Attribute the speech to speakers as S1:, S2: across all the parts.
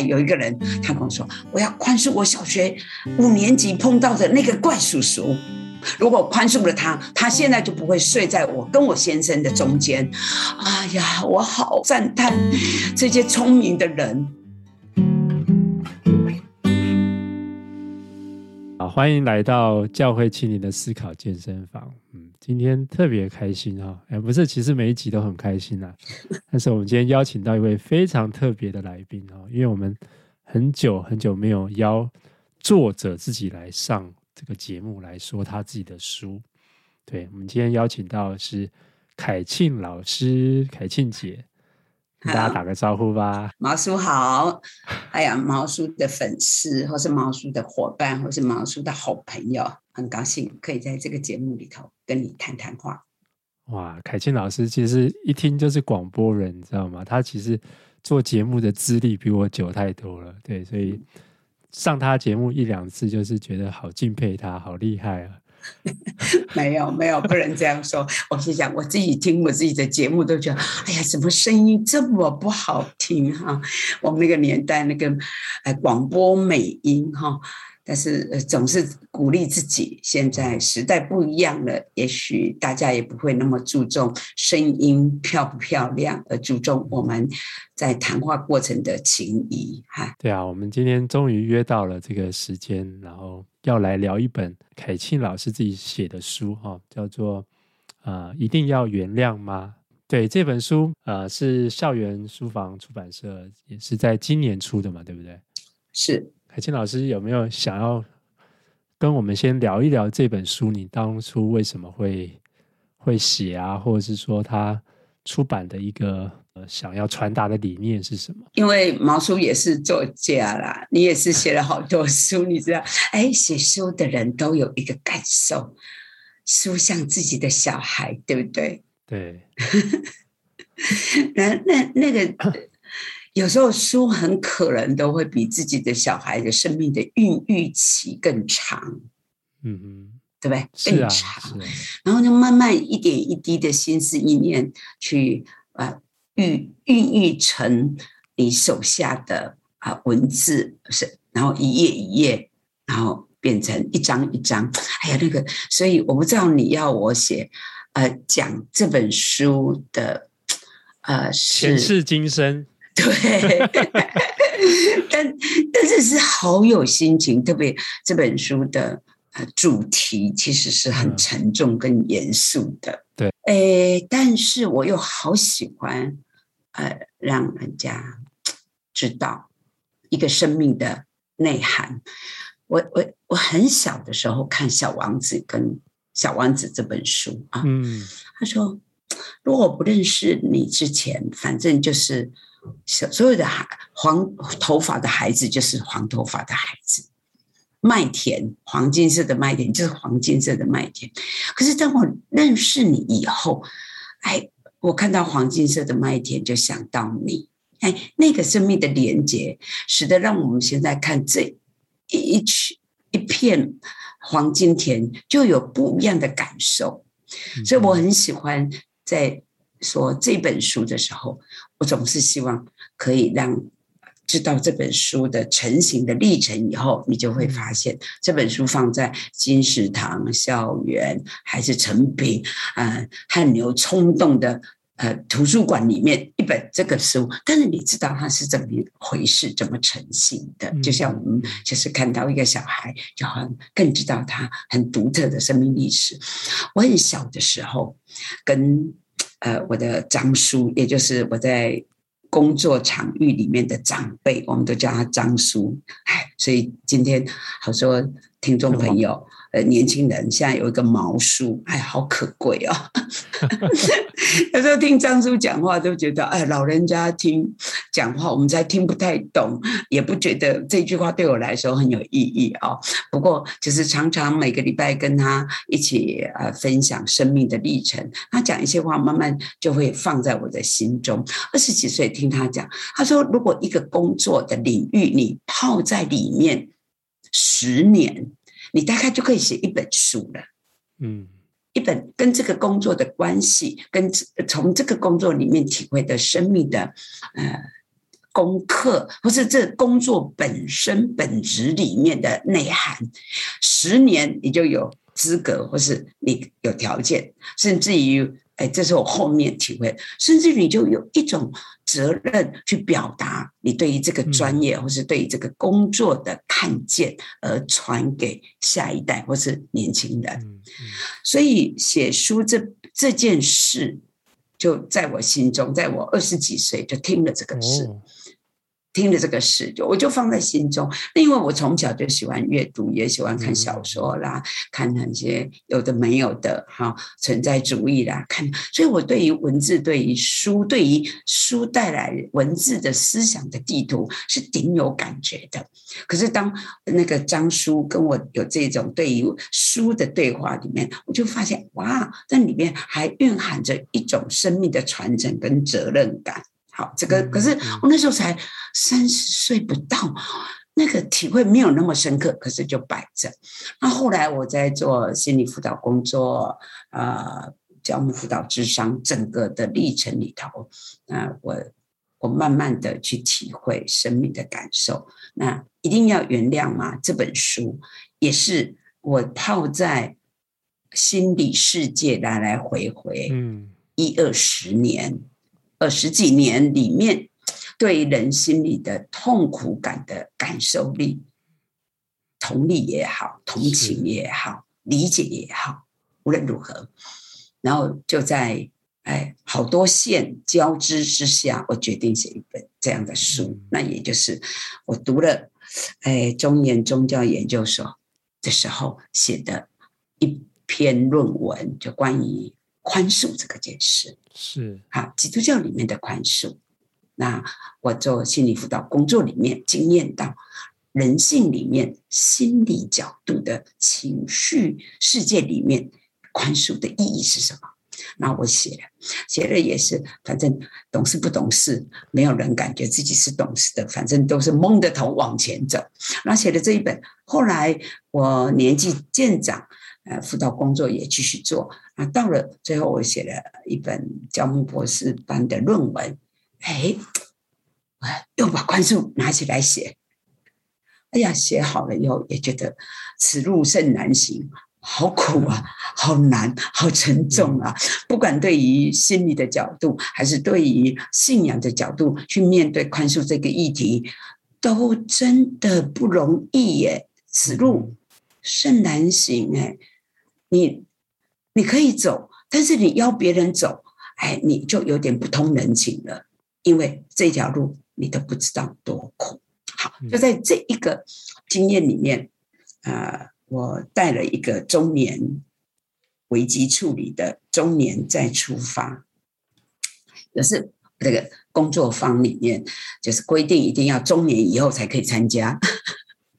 S1: 有一个人，他跟我说：“我要宽恕我小学五年级碰到的那个怪叔叔。如果宽恕了他，他现在就不会睡在我跟我先生的中间。”哎呀，我好赞叹这些聪明的人。
S2: 欢迎来到教会青年的思考健身房。嗯。今天特别开心啊！哎，不是，其实每一集都很开心啊。但是我们今天邀请到一位非常特别的来宾哦，因为我们很久很久没有邀作者自己来上这个节目来说他自己的书。对，我们今天邀请到的是凯庆老师，凯庆姐。跟大家打个招呼吧，
S1: 毛叔好。哎呀，毛叔的粉丝，或是毛叔的伙伴，或是毛叔的好朋友，很高兴可以在这个节目里头跟你谈谈话。
S2: 哇，凯庆老师其实一听就是广播人，你知道吗？他其实做节目的资历比我久太多了，对，所以上他节目一两次，就是觉得好敬佩他，好厉害啊。
S1: 没有没有，不能这样说。我是想我自己听我自己的节目，都觉得哎呀，怎么声音这么不好听哈？我们那个年代那个哎广播美音哈。但是总是鼓励自己。现在时代不一样了，也许大家也不会那么注重声音漂不漂亮，而注重我们在谈话过程的情谊。哈，
S2: 对啊，我们今天终于约到了这个时间，然后要来聊一本凯庆老师自己写的书哈，叫做啊、呃，一定要原谅吗？对，这本书呃是校园书房出版社，也是在今年出的嘛，对不对？
S1: 是。
S2: 凯庆老师有没有想要跟我们先聊一聊这本书？你当初为什么会会写啊？或者是说他出版的一个呃想要传达的理念是什么？
S1: 因为毛叔也是作家啦，你也是写了好多书，你知道？哎，写书的人都有一个感受，书像自己的小孩，对不对？
S2: 对。
S1: 那那那个。有时候书很可能都会比自己的小孩的生命的孕育期更长，
S2: 嗯嗯，
S1: 对不对？
S2: 是啊，
S1: 更长，然后就慢慢一点一滴的心思意念去呃孕孕育成你手下的啊、呃、文字是，然后一页一页，然后变成一张一张。哎呀，那个，所以我不知道你要我写呃讲这本书的呃
S2: 前世今生。
S1: 对，但但是是好有心情，特别这本书的呃主题其实是很沉重跟严肃的。
S2: 对，
S1: 诶，但是我又好喜欢呃让人家知道一个生命的内涵。我我我很小的时候看《小王子》跟《小王子》这本书啊，
S2: 嗯，
S1: 他说，如果我不认识你之前，反正就是。所有的孩黄头发的孩子就是黄头发的孩子，麦田黄金色的麦田就是黄金色的麦田。可是当我认识你以后，哎，我看到黄金色的麦田就想到你，哎，那个生命的连接，使得让我们现在看这一曲一片黄金田，就有不一样的感受。所以我很喜欢在。说这本书的时候，我总是希望可以让知道这本书的成型的历程以后，你就会发现这本书放在金石堂校园还是诚品呃汗牛充栋的呃图书馆里面一本这个书，但是你知道它是怎么一回事，怎么成型的？就像我们就是看到一个小孩，就好像更知道他很独特的生命历史。我很小的时候跟。呃，我的张叔，也就是我在工作场域里面的长辈，我们都叫他张叔。哎，所以今天好说听众朋友。呃，年轻人现在有一个毛叔，哎，好可贵哦。有时候听张叔讲话，都觉得，哎，老人家听讲话，我们才听不太懂，也不觉得这句话对我来说很有意义哦。不过，就是常常每个礼拜跟他一起呃分享生命的历程，他讲一些话，慢慢就会放在我的心中。二十几岁听他讲，他说，如果一个工作的领域你泡在里面十年。你大概就可以写一本书了，
S2: 嗯，
S1: 一本跟这个工作的关系，跟从这个工作里面体会的生命的呃功课，或是这工作本身本质里面的内涵，十年你就有资格，或是你有条件，甚至于。哎，这是我后面体会，甚至你就有一种责任去表达你对于这个专业，或是对于这个工作的看见，而传给下一代或是年轻人。所以写书这这件事，就在我心中，在我二十几岁就听了这个事。听了这个事，就我就放在心中。那因为我从小就喜欢阅读，也喜欢看小说啦，看那些有的没有的哈，存在主义啦，看。所以我对于文字，对于书，对于书带来文字的思想的地图是顶有感觉的。可是当那个张叔跟我有这种对于书的对话里面，我就发现哇，那里面还蕴含着一种生命的传承跟责任感。好，这个可是我那时候才三十岁不到，那个体会没有那么深刻，可是就摆着。那后来我在做心理辅导工作，呃，教牧辅导智商，整个的历程里头，那我我慢慢的去体会生命的感受。那一定要原谅吗？这本书也是我泡在心理世界来来回回，嗯，一二十年。二十几年里面，对人心里的痛苦感的感受力、同理也好，同情也好，理解也好，无论如何，然后就在哎好多线交织之下，我决定写一本这样的书。嗯、那也就是我读了哎中研宗教研究所的时候写的一篇论文，就关于。宽恕这个件事是好，基督教里面的宽恕。那我做心理辅导工作里面，经验到人性里面心理角度的情绪世界里面，宽恕的意义是什么？那我写了，写了也是，反正懂事不懂事，没有人感觉自己是懂事的，反正都是蒙着头往前走。那写了这一本，后来我年纪渐长。呃，辅导工作也继续做啊。到了最后，我写了一本教牧博士班的论文，哎，又把宽恕拿起来写。哎呀，写好了以后也觉得此路甚难行，好苦啊，好难，好沉重啊。不管对于心理的角度，还是对于信仰的角度去面对宽恕这个议题，都真的不容易耶。此路甚难行，哎。你你可以走，但是你邀别人走，哎，你就有点不通人情了，因为这条路你都不知道多苦。好，就在这一个经验里面，呃，我带了一个中年危机处理的中年再出发，也是这个工作坊里面，就是规定一定要中年以后才可以参加。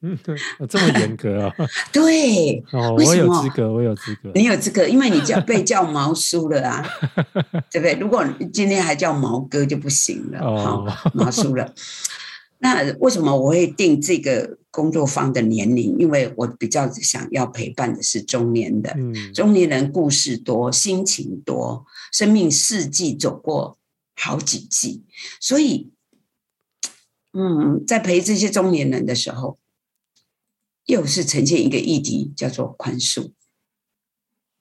S2: 嗯，对，这么严格啊？
S1: 对，
S2: 哦，我有资格，我有资格，
S1: 你有资格，因为你叫被叫毛叔了啊，对不对？如果今天还叫毛哥就不行了，哦，毛叔了。那为什么我会定这个工作方的年龄？因为我比较想要陪伴的是中年的，嗯，中年人故事多，心情多，生命四季走过好几季，所以，嗯，在陪这些中年人的时候。又是呈现一个议题，叫做宽恕。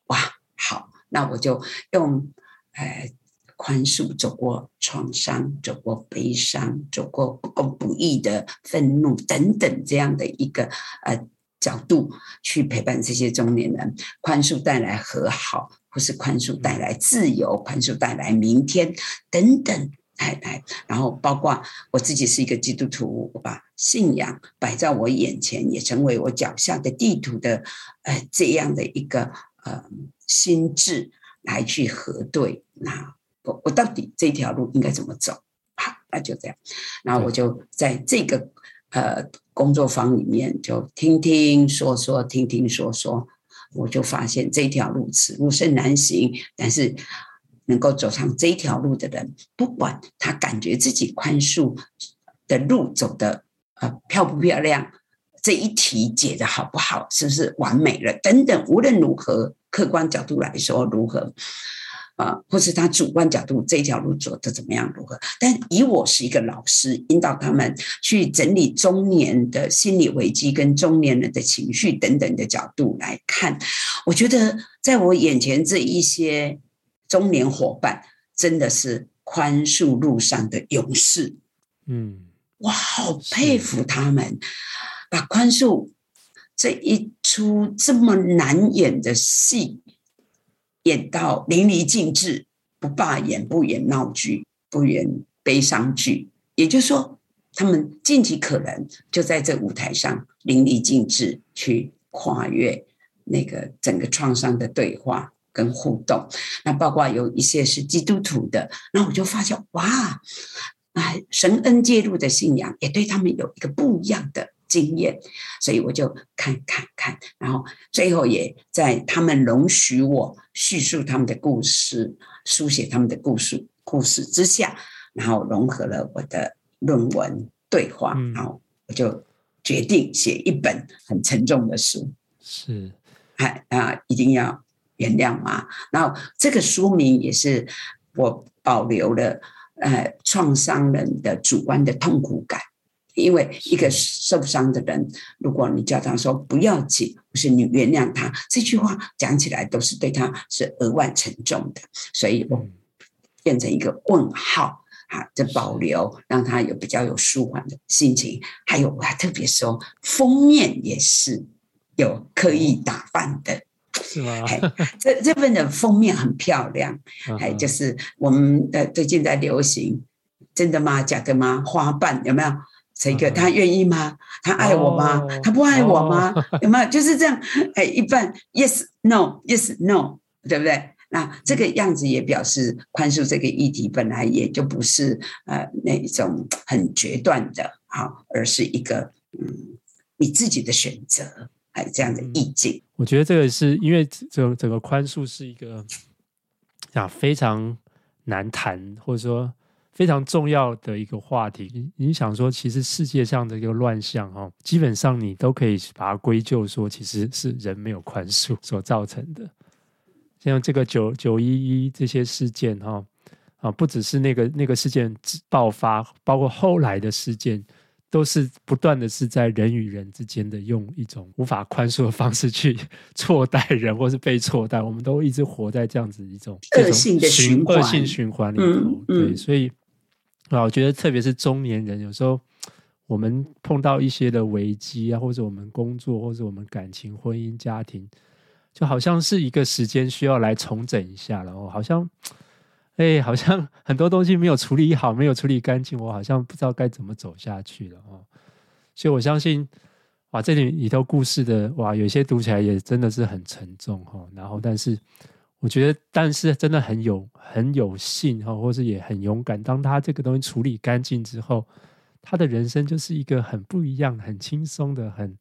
S1: 哇，好，那我就用呃宽恕走过创伤，走过悲伤，走过不公不义的愤怒等等这样的一个呃角度去陪伴这些中年人。宽恕带来和好，或是宽恕带来自由，宽恕带来明天等等。来来，然后包括我自己是一个基督徒，我把信仰摆在我眼前，也成为我脚下的地图的，呃，这样的一个呃心智来去核对。那我我到底这条路应该怎么走？好，那就这样。然后我就在这个呃工作坊里面就听听说说，听听说说，我就发现这条路此路甚难行，但是。能够走上这一条路的人，不管他感觉自己宽恕的路走得呃漂不漂亮，这一题解得好不好，是不是完美了等等，无论如何，客观角度来说如何，啊，或是他主观角度这一条路走的怎么样如何？但以我是一个老师，引导他们去整理中年的心理危机跟中年人的情绪等等的角度来看，我觉得在我眼前这一些中年伙伴真的是宽恕路上的勇士。嗯，我，好佩服他们，把宽恕这一出这么难演的戏。演到淋漓尽致，不罢演，不演闹剧，不演悲伤剧。也就是说，他们尽其可能就在这舞台上淋漓尽致去跨越那个整个创伤的对话跟互动。那包括有一些是基督徒的，那我就发现哇，哎，神恩介入的信仰也对他们有一个不一样的。经验，所以我就看看看，然后最后也在他们容许我叙述他们的故事，书写他们的故事故事之下，然后融合了我的论文对话，嗯、然后我就决定写一本很沉重的书。是，哎啊，一定要原谅吗？然后这个书名也是我保留了，呃，创伤人的主观的痛苦感。因为一个受伤的人，如果你叫他说不要紧，或是你原谅他，这句话讲起来都是对他是额外沉重的，所以我变成一个问号啊，这保留让他有比较有舒缓的心情。还有我还特别说，封面也是有刻意打扮的，是吗？这这份的封面很漂亮，还就是我们呃最近在流行，真的吗？假的吗？花瓣有没有？这个他愿意吗？他爱我吗？他不爱我吗？有没有就是这样？哎，一半 yes no yes no，对不对？那这个样子也表示宽恕这个议题本来也就不是呃那种很决断的好，而是一个嗯你自己的选择，还有这样的意境。
S2: 我觉得这个是因为整整个宽恕是一个啊非常难谈，或者说。非常重要的一个话题，你想说，其实世界上的一个乱象，哈，基本上你都可以把它归咎说，其实是人没有宽恕所造成的。像这个九九一一这些事件，哈，啊，不只是那个那个事件爆发，包括后来的事件，都是不断的是在人与人之间的用一种无法宽恕的方式去错待人，或是被错待，我们都一直活在这样子一种
S1: 恶性的循环、
S2: 恶性循环里头。嗯嗯、对，所以。啊，我觉得特别是中年人，有时候我们碰到一些的危机啊，或者我们工作，或者我们感情、婚姻、家庭，就好像是一个时间需要来重整一下然后，好像，哎，好像很多东西没有处理好，没有处理干净，我好像不知道该怎么走下去了。哦，所以我相信，哇，这里里头故事的哇，有些读起来也真的是很沉重哈。然后，但是。我觉得，但是真的很有很有幸哈，或是也很勇敢。当他这个东西处理干净之后，他的人生就是一个很不一样、很轻松的、很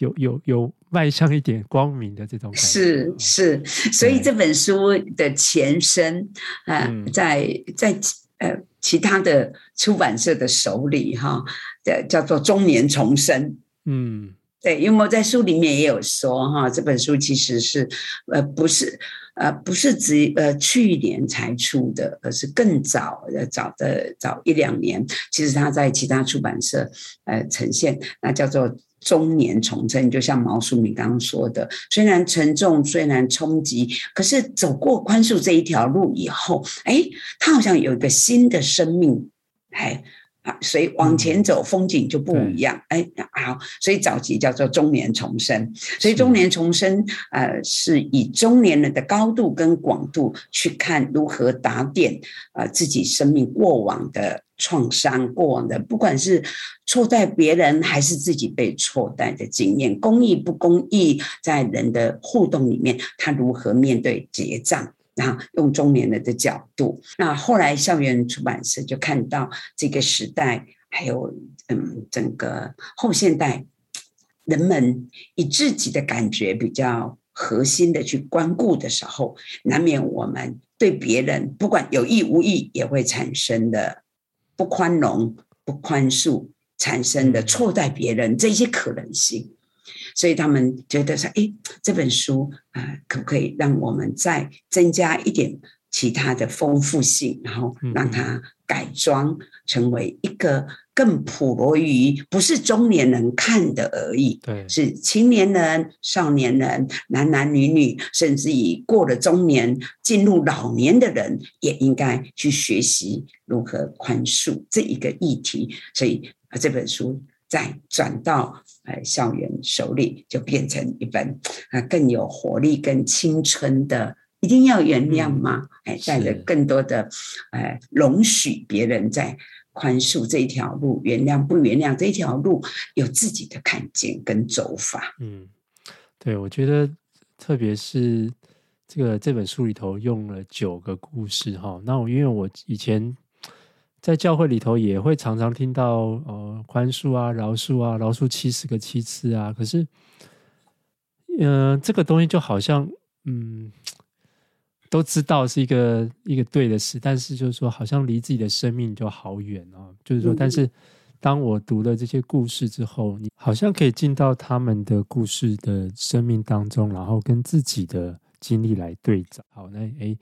S2: 有有有迈向一点光明的这种感觉。
S1: 是是，所以这本书的前身啊，在在呃其他的出版社的手里哈，的叫做中年重生。嗯。对，因为我在书里面也有说哈，这本书其实是呃不是呃不是只呃去年才出的，而是更早的早的早一两年。其实他在其他出版社呃呈现，那叫做中年重生。就像毛淑敏刚刚说的，虽然沉重，虽然冲击，可是走过宽恕这一条路以后，哎，他好像有一个新的生命，哎。啊，所以往前走，风景就不一样。哎、嗯，好，所以早期叫做中年重生。所以中年重生，呃，是以中年人的高度跟广度去看如何打点呃自己生命过往的创伤，过往的不管是错待别人还是自己被错待的经验，公义不公义，在人的互动里面，他如何面对结账。然后用中年人的角度，那后来校园出版社就看到这个时代，还有嗯，整个后现代人们以自己的感觉比较核心的去关顾的时候，难免我们对别人不管有意无意也会产生的不宽容、不宽恕，产生的错待别人这些可能性。所以他们觉得说，哎，这本书啊、呃，可不可以让我们再增加一点其他的丰富性，然后让它改装成为一个更普罗于不是中年人看的而已，
S2: 对，
S1: 是青年人、少年人、男男女女，甚至于过了中年进入老年的人，也应该去学习如何宽恕这一个议题。所以啊，这本书再转到呃校园手里，就变成一本啊更有活力、更青春的。一定要原谅吗？哎、嗯，带着更多的，呃，容许别人在宽恕这一条路，原谅不原谅这条路，有自己的看见跟走法。
S2: 嗯，对，我觉得特别是这个这本书里头用了九个故事哈。那我因为我以前在教会里头也会常常听到呃宽恕啊、饶恕啊、饶恕七十个七次啊，可是，嗯、呃，这个东西就好像嗯。都知道是一个一个对的事，但是就是说，好像离自己的生命就好远哦。就是说，但是当我读了这些故事之后，你好像可以进到他们的故事的生命当中，然后跟自己的经历来对照。好，那诶，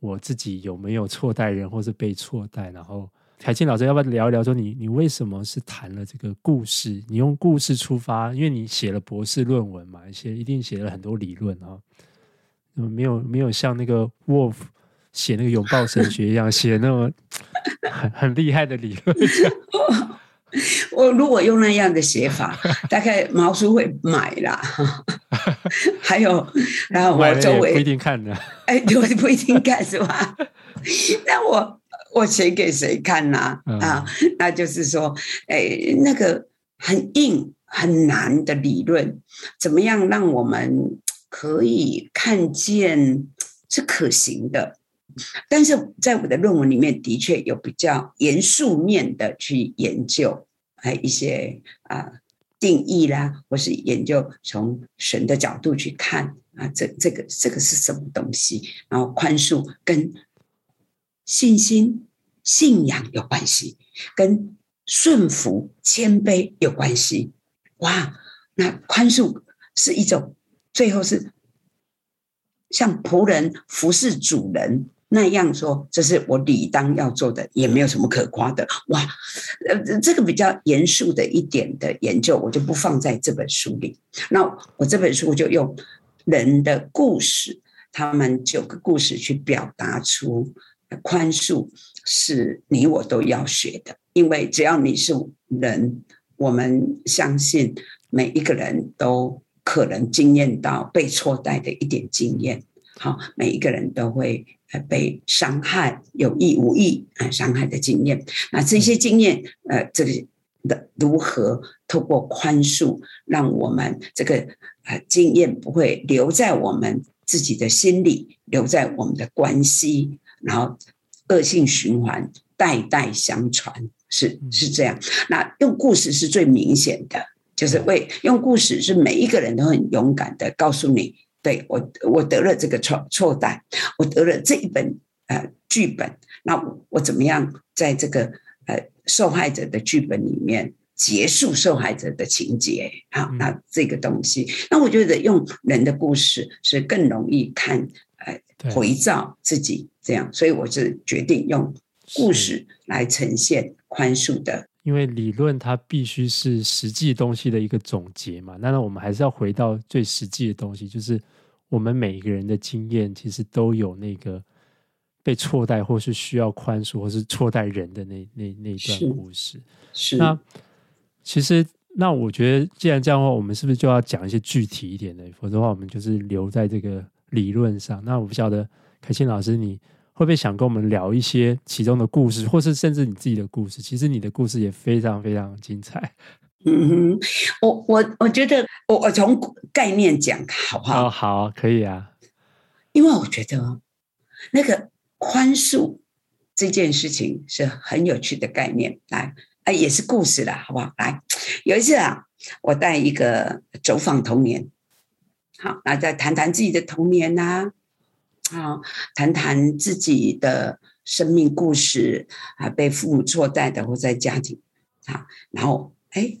S2: 我自己有没有错待人，或是被错待？然后凯沁老师，要不要聊一聊？说你你为什么是谈了这个故事？你用故事出发，因为你写了博士论文嘛，写一定写了很多理论啊。没有没有像那个 Wolf 写那个拥抱神学一样写那么很很厉害的理论。
S1: 我如果用那样的写法，大概毛叔会买啦。还有，然后我周围
S2: 不一定看的。
S1: 哎，不不一定看是吧？那我我写给谁看呢？啊，那就是说，哎，那个很硬很难的理论，怎么样让我们？可以看见是可行的，但是在我的论文里面，的确有比较严肃面的去研究，还一些啊定义啦，或是研究从神的角度去看啊，这这个这个是什么东西？然后宽恕跟信心、信仰有关系，跟顺服、谦卑有关系。哇，那宽恕是一种。最后是像仆人服侍主人那样说，这是我理当要做的，也没有什么可夸的。哇，呃，这个比较严肃的一点的研究，我就不放在这本书里。那我这本书就用人的故事，他们九个故事去表达出宽恕是你我都要学的，因为只要你是人，我们相信每一个人都。可能经验到被错待的一点经验，好，每一个人都会被伤害，有意无意啊伤害的经验。那这些经验，呃，这个的如何透过宽恕，让我们这个呃经验不会留在我们自己的心里，留在我们的关系，然后恶性循环，代代相传，是是这样。那用故事是最明显的。就是为用故事，是每一个人都很勇敢的告诉你，对，我我得了这个错错单，我得了这一本呃剧本，那我，我怎么样在这个呃受害者的剧本里面结束受害者的情节好？那这个东西，那我觉得用人的故事是更容易看呃回照自己这样，所以我是决定用故事来呈现宽恕的。
S2: 因为理论它必须是实际东西的一个总结嘛，那我们还是要回到最实际的东西，就是我们每一个人的经验其实都有那个被错待，或是需要宽恕，或是错待人的那那那一段故事。
S1: 是。是
S2: 那其实，那我觉得，既然这样的话，我们是不是就要讲一些具体一点的？否则的话，我们就是留在这个理论上。那我不晓得，凯欣老师你。会不会想跟我们聊一些其中的故事，或是甚至你自己的故事？其实你的故事也非常非常精彩。
S1: 嗯哼，我我我觉得我我从概念讲好不好？
S2: 哦，好，可以啊。
S1: 因为我觉得那个宽恕这件事情是很有趣的概念，来，哎，也是故事啦，好不好？来，有一次啊，我带一个走访童年，好，那再谈谈自己的童年呐、啊。啊，谈谈自己的生命故事啊，被父母错待的或在家庭啊，然后哎，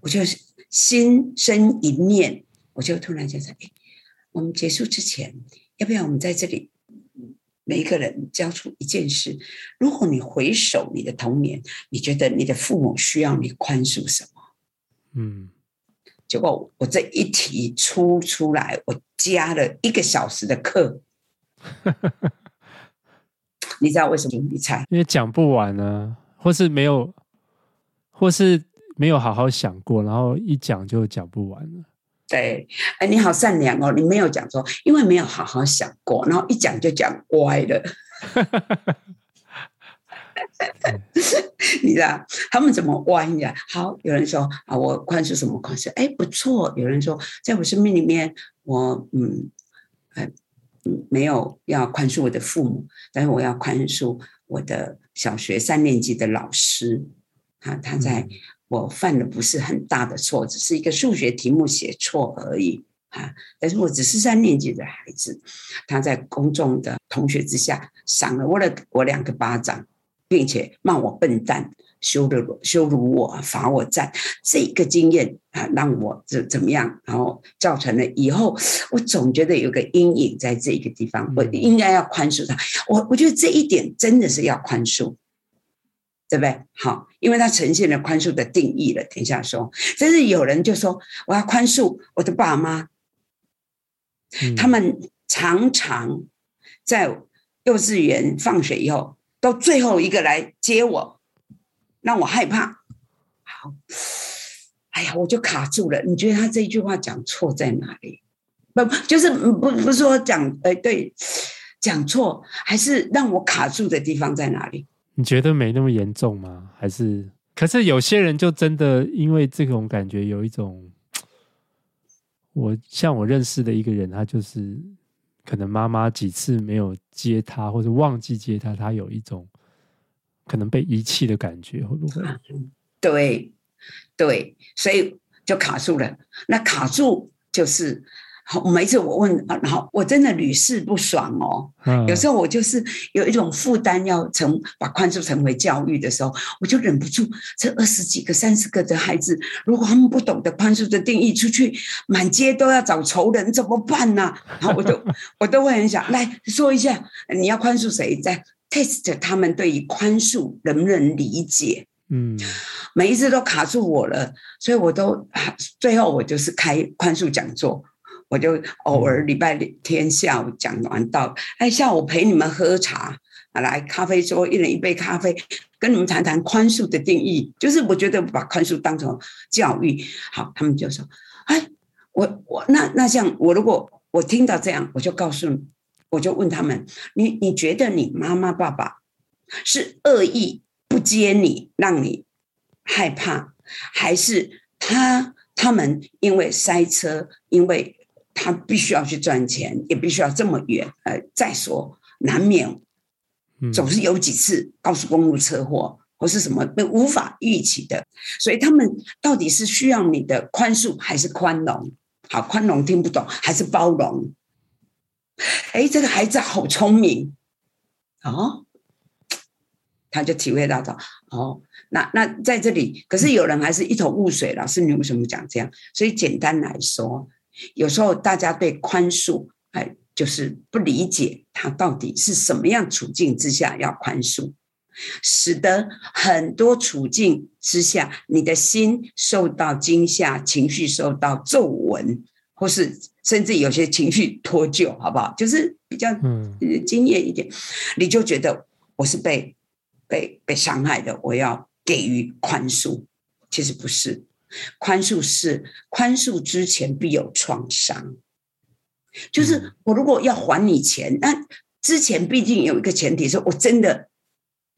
S1: 我就心生一念，我就突然觉得，哎，我们结束之前，要不要我们在这里每一个人交出一件事？如果你回首你的童年，你觉得你的父母需要你宽恕什么？嗯，结果我这一题出出来，我加了一个小时的课。你知道为什么？你猜？
S2: 因为讲不完呢，或是没有，或是没有好好想过，然后一讲就讲不完了。
S1: 对，哎，你好善良哦，你没有讲说，因为没有好好想过，然后一讲就讲歪了。你知道他们怎么歪呀？好，有人说啊，我宽恕什么宽恕？哎，不错。有人说，在我生命里面，我嗯，哎。没有要宽恕我的父母，但是我要宽恕我的小学三年级的老师。啊他在我犯的不是很大的错，只是一个数学题目写错而已啊！但是我只是三年级的孩子，他在公众的同学之下赏了我了我两个巴掌，并且骂我笨蛋。羞辱羞辱我，罚我站，这个经验啊，让我怎怎么样？然后造成了以后，我总觉得有个阴影在这个地方，我应该要宽恕他。我我觉得这一点真的是要宽恕，对不对？好，因为它呈现了宽恕的定义了。等一下说，但是有人就说我要宽恕我的爸妈，他们常常在幼稚园放学以后，到最后一个来接我。让我害怕，好，哎呀，我就卡住了。你觉得他这一句话讲错在哪里？不，就是不不是说讲，哎，对，讲错，还是让我卡住的地方在哪里？
S2: 你觉得没那么严重吗？还是？可是有些人就真的因为这种感觉，有一种，我像我认识的一个人，他就是可能妈妈几次没有接他，或者忘记接他，他有一种。可能被遗弃的感觉会不会？
S1: 对，对，所以就卡住了。那卡住就是，每次我问，然后我真的屡试不爽哦。嗯、有时候我就是有一种负担，要成把宽恕成为教育的时候，我就忍不住。这二十几个、三十个的孩子，如果他们不懂得宽恕的定义，出去满街都要找仇人，怎么办呢、啊？然后我就 我都会很想来说一下，你要宽恕谁在？test 他们对于宽恕能不能理解？嗯，每一次都卡住我了，所以我都最后我就是开宽恕讲座，我就偶尔礼拜天下午讲完到，哎，下午陪你们喝茶，来咖啡桌一人一杯咖啡，跟你们谈谈宽恕的定义，就是我觉得把宽恕当成教育，好，他们就说，哎，我我那那像我如果我听到这样，我就告诉你。我就问他们：“你你觉得你妈妈爸爸是恶意不接你，让你害怕，还是他他们因为塞车，因为他必须要去赚钱，也必须要这么远？呃，再说难免总是有几次高速公路车祸或是什么被无法预期的，所以他们到底是需要你的宽恕还是宽容？好，宽容听不懂，还是包容？”哎，这个孩子好聪明哦，他就体会到的哦。那那在这里，可是有人还是一头雾水。老师，你为什么讲这样？所以简单来说，有时候大家对宽恕，哎，就是不理解他到底是什么样处境之下要宽恕，使得很多处境之下，你的心受到惊吓，情绪受到皱纹，或是。甚至有些情绪 脱臼，好不好？就是比较嗯经验一点，嗯、你就觉得我是被被被伤害的，我要给予宽恕。其实不是，宽恕是宽恕之前必有创伤。就是我如果要还你钱，那之前毕竟有一个前提，是我真的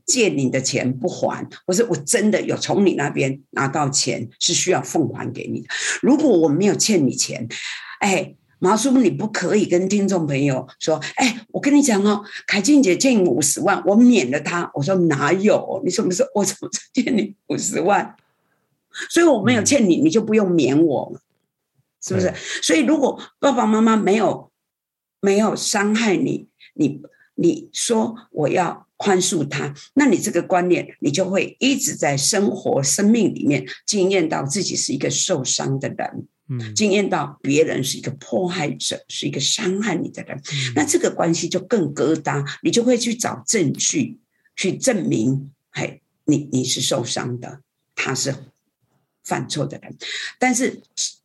S1: 借你的钱不还，或是我真的有从你那边拿到钱是需要奉还给你的。如果我没有欠你钱，哎，毛叔，你不可以跟听众朋友说，哎，我跟你讲哦，凯静姐欠你五十万，我免了她。我说哪有？你什么时候我怎么欠你五十万？所以我没有欠你，你就不用免我，是不是？所以如果爸爸妈妈没有没有伤害你，你你说我要宽恕他，那你这个观念，你就会一直在生活、生命里面经验到自己是一个受伤的人，嗯，经验到别人是一个迫害者，是一个伤害你的人，嗯、那这个关系就更疙瘩，你就会去找证据去证明，嘿，你你是受伤的，他是犯错的人，但是。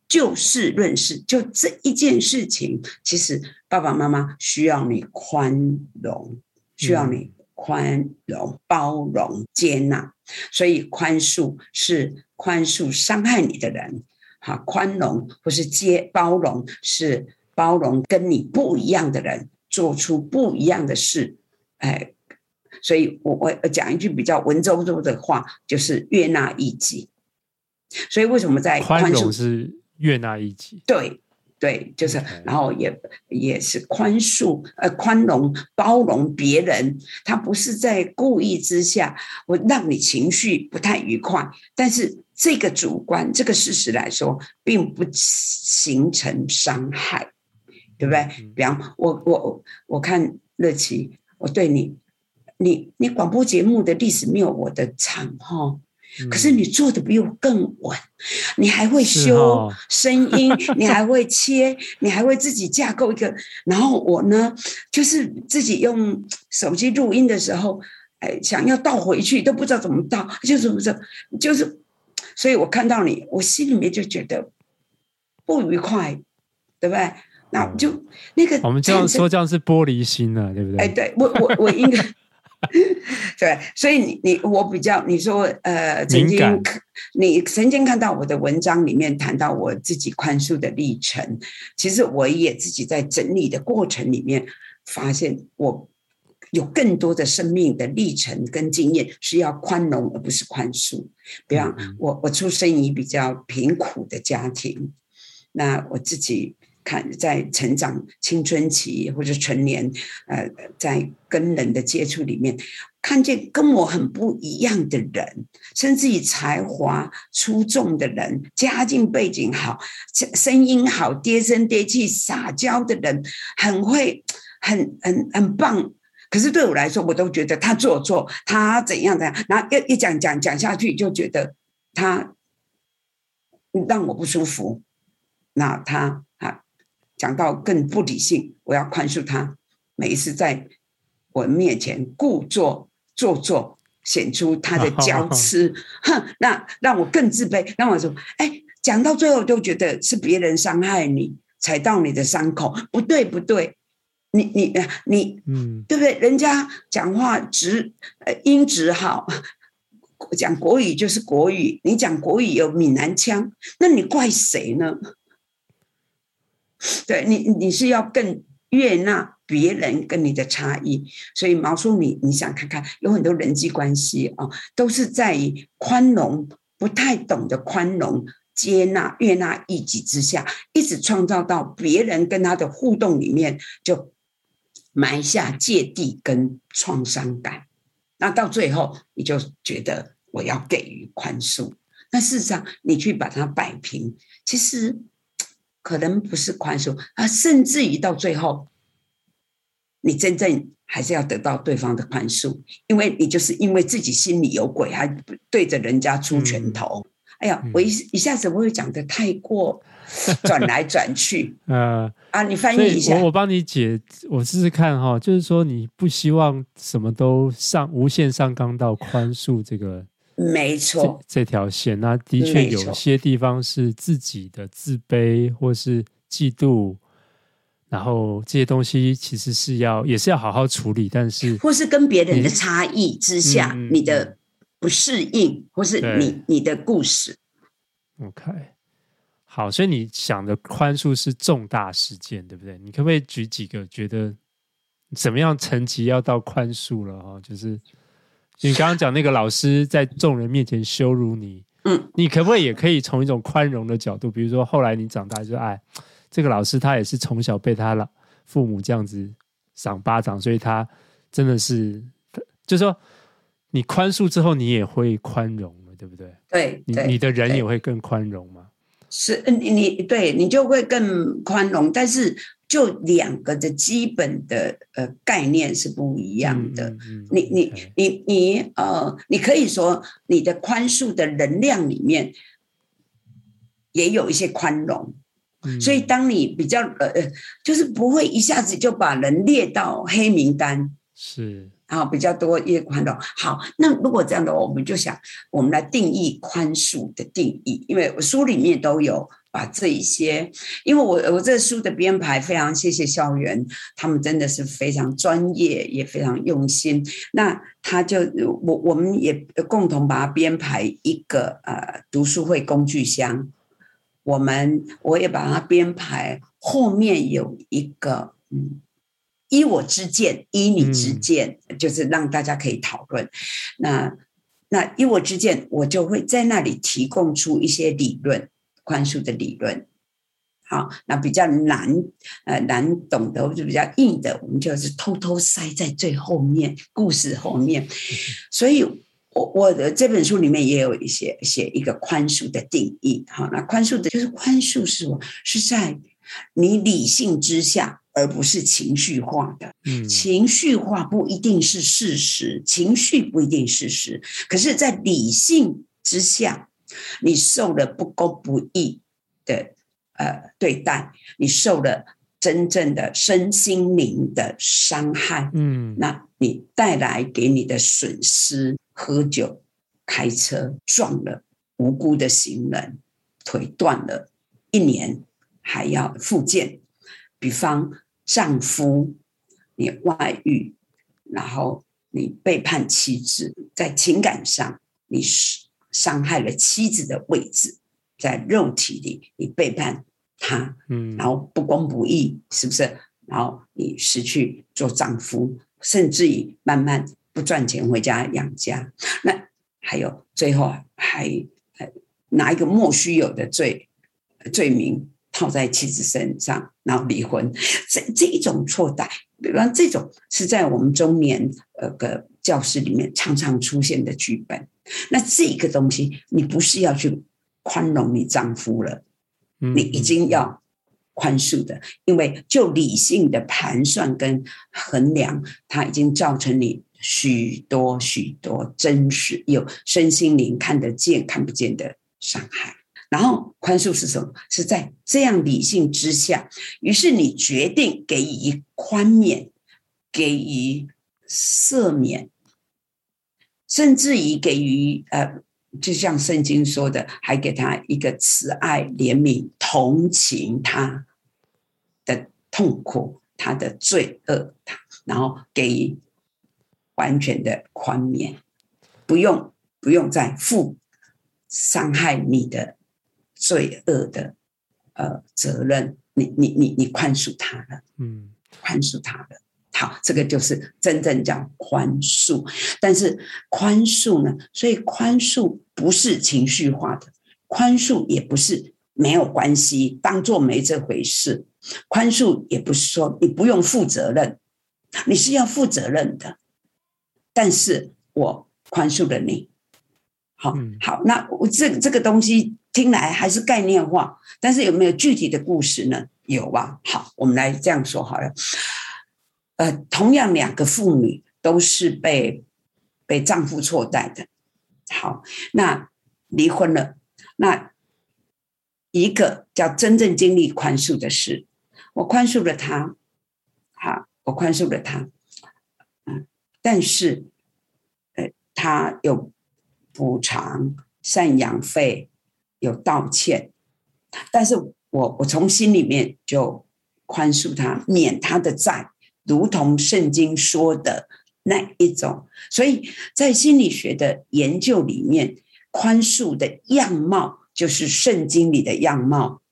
S1: 就事论事，就这一件事情，其实爸爸妈妈需要你宽容，需要你宽容、包容、接纳。所以宽恕是宽恕伤害你的人，哈，宽容或是接包容是包容跟你不一样的人做出不一样的事。哎，所以我我讲一句比较文绉绉的话，就是悦纳异己。所以为什么在宽恕
S2: 是？悦纳一己，
S1: 对对，就是，然后也也是宽恕，呃，宽容包容别人，他不是在故意之下，我让你情绪不太愉快，但是这个主观这个事实来说，并不形成伤害，对不对？比方我我我看乐琪，我对你，你你广播节目的历史没有我的长哈。可是你做的比我更稳，你还会修声音，哦、你还会切，你还会自己架构一个。然后我呢，就是自己用手机录音的时候，哎，想要倒回去都不知道怎么倒，就是不是，就是，所以我看到你，我心里面就觉得不愉快，对不对？那就那个，
S2: 我们这样说，这样是玻璃心了，对不对？
S1: 哎，对我我我应该。对，所以你你我比较你说呃，曾经你曾经看到我的文章里面谈到我自己宽恕的历程，其实我也自己在整理的过程里面发现，我有更多的生命的历程跟经验是要宽容而不是宽恕。比方我我出生于比较贫苦的家庭，那我自己。看，在成长青春期或者成年，呃，在跟人的接触里面，看见跟我很不一样的人，甚至于才华出众的人，家境背景好，声音好，嗲声嗲气，撒娇的人，很会，很很很棒。可是对我来说，我都觉得他做错，他怎样怎样，然后一一讲讲讲下去，就觉得他让我不舒服。那他。讲到更不理性，我要宽恕他。每一次在我面前故作做作，显出他的 娇痴，哼，那让我更自卑。让我说，哎，讲到最后都觉得是别人伤害你，踩到你的伤口，不对不对，你你你，嗯，对不对？人家讲话直，呃，音质好，讲国语就是国语，你讲国语有闽南腔，那你怪谁呢？对你，你是要更悦纳别人跟你的差异，所以毛叔，你你想看看，有很多人际关系啊，都是在于宽容，不太懂得宽容、接纳、悦纳一己之下，一直创造到别人跟他的互动里面，就埋下芥蒂跟创伤感。那到最后，你就觉得我要给予宽恕，那事实上，你去把它摆平，其实。可能不是宽恕啊，甚至于到最后，你真正还是要得到对方的宽恕，因为你就是因为自己心里有鬼，还对着人家出拳头。嗯、哎呀，我一一下子我会讲的太过转来转去。呃 啊，你翻译一下，
S2: 我我帮你解，我试试看哈，就是说你不希望什么都上无限上纲到宽恕这个。
S1: 没错，
S2: 这，这条线，那的确有些地方是自己的自卑或是嫉妒，然后这些东西其实是要也是要好好处理，但是
S1: 或是跟别人的差异之下，你，你的不适应，或是你你的故事。
S2: OK，好，所以你想的宽恕是重大事件，对不对？你可不可以举几个觉得怎么样层级要到宽恕了哈？就是。你刚刚讲那个老师在众人面前羞辱你，嗯，你可不可以也可以从一种宽容的角度，比如说后来你长大就哎，这个老师他也是从小被他老父母这样子赏巴掌，所以他真的是，就是说你宽恕之后，你也会宽容了，对不对？
S1: 对，
S2: 你你的人也会更宽容嘛？
S1: 是，你你对你就会更宽容，但是就两个的基本的呃概念是不一样的。嗯嗯、你你你你呃，你可以说你的宽恕的能量里面也有一些宽容，嗯、所以当你比较呃，就是不会一下子就把人列到黑名单，
S2: 是
S1: 啊，比较多一些宽容。好，那如果这样的话，我们就想，我们来定义宽恕的定义，因为书里面都有。把这一些，因为我我这书的编排非常谢谢校园，他们真的是非常专业，也非常用心。那他就我我们也共同把它编排一个呃读书会工具箱，我们我也把它编排后面有一个嗯，依我之见，依你之见，嗯、就是让大家可以讨论。那那依我之见，我就会在那里提供出一些理论。宽恕的理论，好，那比较难呃难懂的或者比较硬的，我们就是偷偷塞在最后面故事后面。所以，我我的这本书里面也有一些写一个宽恕的定义。好，那宽恕的就是宽恕是？是在你理性之下，而不是情绪化的。嗯，情绪化不一定是事实，情绪不一定事实，可是，在理性之下。你受了不公不义的呃对待，你受了真正的身心灵的伤害，嗯，那你带来给你的损失，喝酒、开车撞了无辜的行人，腿断了，一年还要复健。比方丈夫你外遇，然后你背叛妻子，在情感上你是。伤害了妻子的位置，在肉体里你背叛他，嗯，然后不公不义，是不是？然后你失去做丈夫，甚至于慢慢不赚钱回家养家。那还有最后还拿一个莫须有的罪罪名套在妻子身上，然后离婚。这这一种错待，比方这种是在我们中年呃个教室里面常常出现的剧本。那这个东西，你不是要去宽容你丈夫了，你已经要宽恕的，因为就理性的盘算跟衡量，它已经造成你许多许多真实有身心灵看得见看不见的伤害。然后宽恕是什么？是在这样理性之下，于是你决定给予宽免，给予赦免。甚至于给予呃，就像圣经说的，还给他一个慈爱、怜悯、同情他的痛苦、他的罪恶，然后给予完全的宽免，不用不用再负伤害你的罪恶的呃责任，你你你你宽恕他了，嗯，宽恕他了。好，这个就是真正叫宽恕。但是宽恕呢？所以宽恕不是情绪化的，宽恕也不是没有关系，当做没这回事。宽恕也不是说你不用负责任，你是要负责任的。但是我宽恕了你。好，好，那我这这个东西听来还是概念化，但是有没有具体的故事呢？有吧？好，我们来这样说好了。呃，同样两个妇女都是被被丈夫错待的，好，那离婚了，那一个叫真正经历宽恕的事，我宽恕了他，好，我宽恕了他，嗯，但是，呃，他有补偿、赡养费，有道歉，但是我我从心里面就宽恕他，免他的债。如同圣经说的那一种，所以在心理学的研究里面，宽恕的样貌就是圣经里的样貌，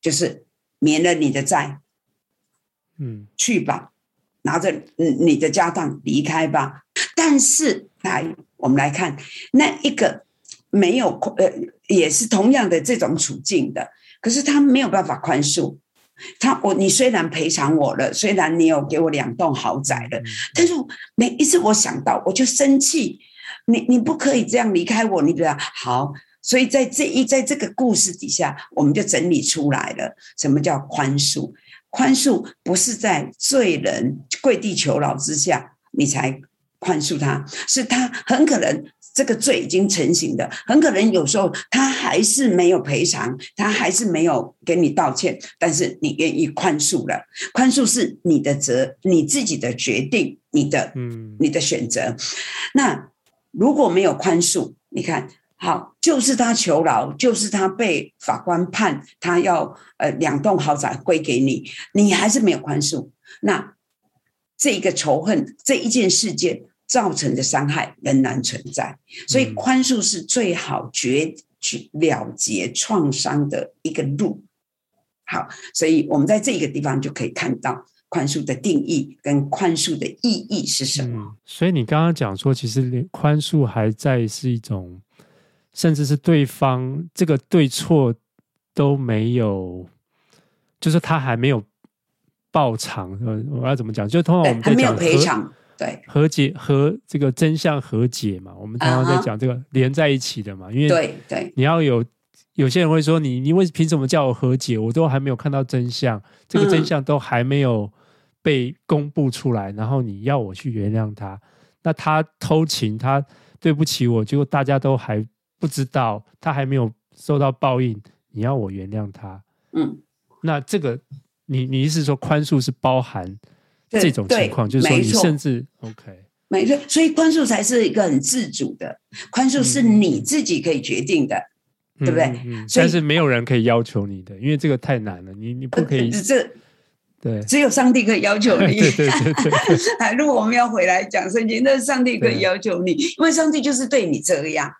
S1: 就是免了你的债，嗯，去吧，拿着你的家当离开吧。但是来，我们来看那一个没有呃，也是同样的这种处境的，可是他没有办法宽恕。他我你虽然赔偿我了，虽然你有给我两栋豪宅了，但是每一次我想到我就生气，你你不可以这样离开我，你不要好。所以在这一在这个故事底下，我们就整理出来了什么叫宽恕。宽恕不是在罪人跪地求饶之下你才宽恕他，是他很可能。这个罪已经成型的，很可能有时候他还是没有赔偿，他还是没有给你道歉，但是你愿意宽恕了。宽恕是你的责，你自己的决定，你的嗯，你的选择。那如果没有宽恕，你看好，就是他求饶，就是他被法官判他要呃两栋豪宅归给你，你还是没有宽恕，那这个仇恨这一件事件。造成的伤害仍然存在，所以宽恕是最好决去了结创伤的一个路。好，所以我们在这个地方就可以看到宽恕的定义跟宽恕的意义是什么。
S2: 嗯，所以你刚刚讲说，其实连宽恕还在是一种，甚至是对方这个对错都没有，就是他还没有报偿。呃，我要怎么讲？就通常我们
S1: 还没有赔偿。对，
S2: 和解和这个真相和解嘛，我们常常在讲这个连在一起的嘛，因为对对，你要有有些人会说你你为凭什么叫我和解？我都还没有看到真相，这个真相都还没有被公布出来，然后你要我去原谅他，那他偷情，他对不起我，结果大家都还不知道，他还没有受到报应，你要我原谅他？嗯，那这个你你意思说宽恕是包含？这种情况就是说，你甚至 OK，
S1: 没错，所以宽恕才是一个很自主的，宽恕是你自己可以决定的，嗯、对不对？嗯嗯、
S2: 但是没有人可以要求你的，因为这个太难了，你你不可以。
S1: 这
S2: 对，
S1: 只有上帝可以要求你。
S2: 对对对对。
S1: 如果我们要回来讲圣经，那上帝可以要求你，因为上帝就是对你这样，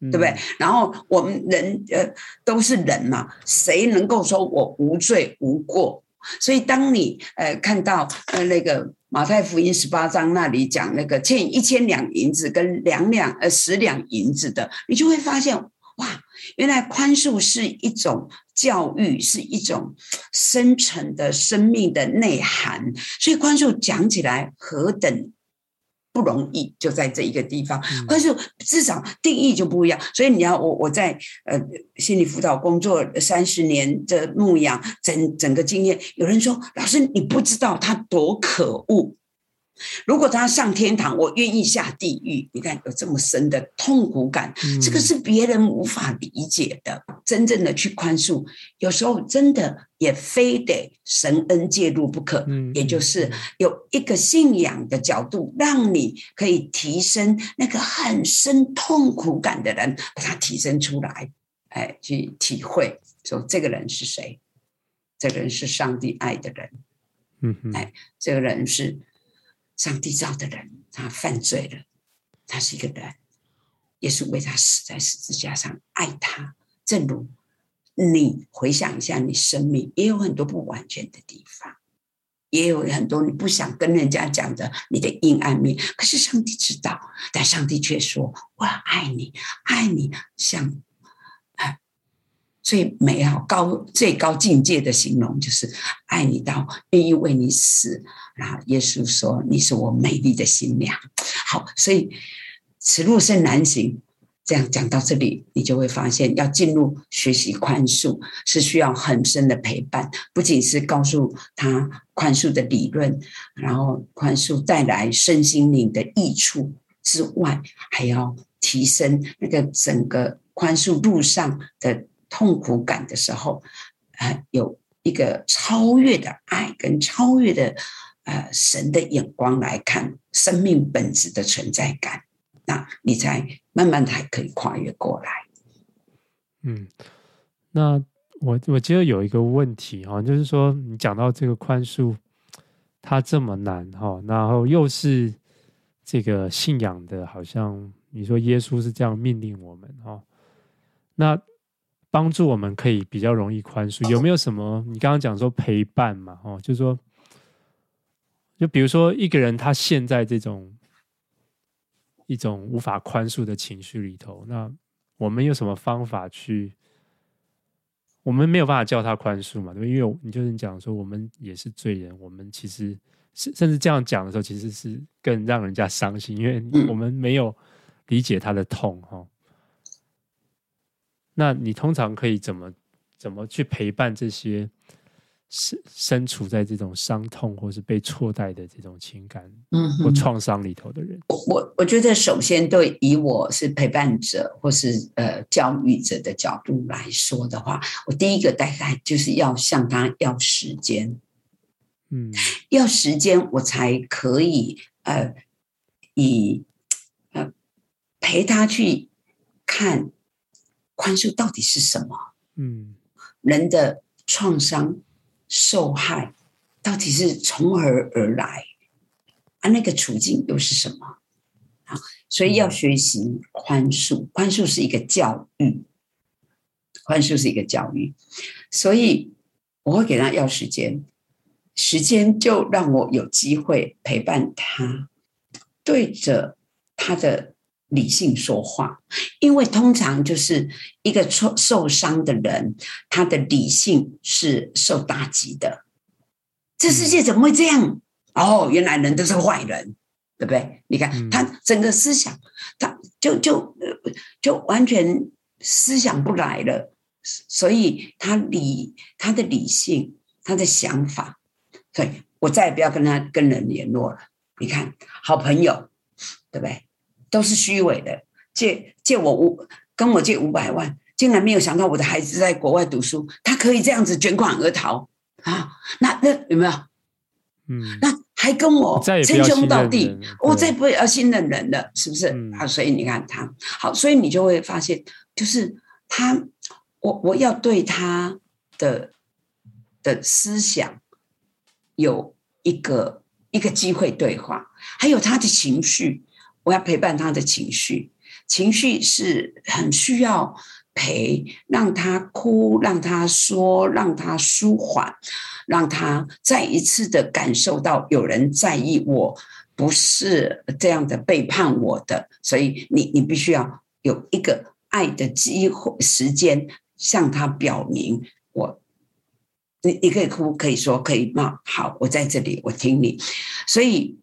S1: 对不对？嗯、然后我们人呃都是人嘛，谁能够说我无罪无过？所以，当你呃看到呃那个马太福音十八章那里讲那个欠一千两银子跟两两呃十两银子的，你就会发现哇，原来宽恕是一种教育，是一种深沉的生命的内涵。所以，宽恕讲起来何等。不容易，就在这一个地方。但是至少定义就不一样。所以你要我我在呃心理辅导工作三十年的牧养，整整个经验，有人说老师你不知道他多可恶。如果他上天堂，我愿意下地狱。你看有这么深的痛苦感，这个是别人无法理解的。真正的去宽恕，有时候真的也非得神恩介入不可。也就是有一个信仰的角度，让你可以提升那个很深痛苦感的人，把他提升出来，哎，去体会说这个人是谁？这个人是上帝爱的人。嗯，哎，这个人是。上帝造的人，他犯罪了，他是一个人，耶稣为他死在十字架上，爱他。正如你回想一下，你生命也有很多不完全的地方，也有很多你不想跟人家讲的你的阴暗面。可是上帝知道，但上帝却说：“我爱你，爱你像。”最美好高最高境界的形容就是爱你到愿意为你死，然后耶稣说，你是我美丽的新娘。好，所以此路甚难行。这样讲到这里，你就会发现，要进入学习宽恕是需要很深的陪伴，不仅是告诉他宽恕的理论，然后宽恕带来身心灵的益处之外，还要提升那个整个宽恕路上的。痛苦感的时候，呃，有一个超越的爱跟超越的呃神的眼光来看生命本质的存在感，那你才慢慢才可以跨越过来。
S2: 嗯，那我我记得有一个问题哈，就是说你讲到这个宽恕，它这么难哈，然后又是这个信仰的，好像你说耶稣是这样命令我们哈，那。帮助我们可以比较容易宽恕，有没有什么？你刚刚讲说陪伴嘛，哦，就是说，就比如说一个人他陷在这种一种无法宽恕的情绪里头，那我们有什么方法去？我们没有办法叫他宽恕嘛，对不对？因为你就是讲说，我们也是罪人，我们其实甚甚至这样讲的时候，其实是更让人家伤心，因为 我们没有理解他的痛，哈。那你通常可以怎么怎么去陪伴这些身身处在这种伤痛或是被错待的这种情感，嗯，或创伤里头的人？
S1: 我我觉得首先对以我是陪伴者或是呃教育者的角度来说的话，我第一个大概就是要向他要时间，嗯，要时间我才可以呃以呃陪他去看。宽恕到底是什么？嗯，人的创伤、受害到底是从何而来？啊，那个处境又是什么？啊，所以要学习宽恕。宽恕是一个教育，宽恕是一个教育。所以我会给他要时间，时间就让我有机会陪伴他，对着他的。理性说话，因为通常就是一个受受伤的人，他的理性是受打击的。这世界怎么会这样？哦，原来人都是坏人，对不对？你看他整个思想，他就就就完全思想不来了，所以他理他的理性，他的想法，所以我再也不要跟他跟人联络了。你看，好朋友，对不对？都是虚伪的，借借我五跟我借五百万，竟然没有想到我的孩子在国外读书，他可以这样子卷款而逃啊！那那有没有？嗯，那还跟我称兄道弟，我再不要信任人了，是不是？嗯、啊，所以你看他好，所以你就会发现，就是他，我我要对他的的思想有一个一个机会对话，还有他的情绪。我要陪伴他的情绪，情绪是很需要陪，让他哭，让他说，让他舒缓，让他再一次的感受到有人在意我，不是这样的背叛我的。所以你你必须要有一个爱的机会时间，向他表明我，你你可以哭，可以说，可以骂，好，我在这里，我听你。所以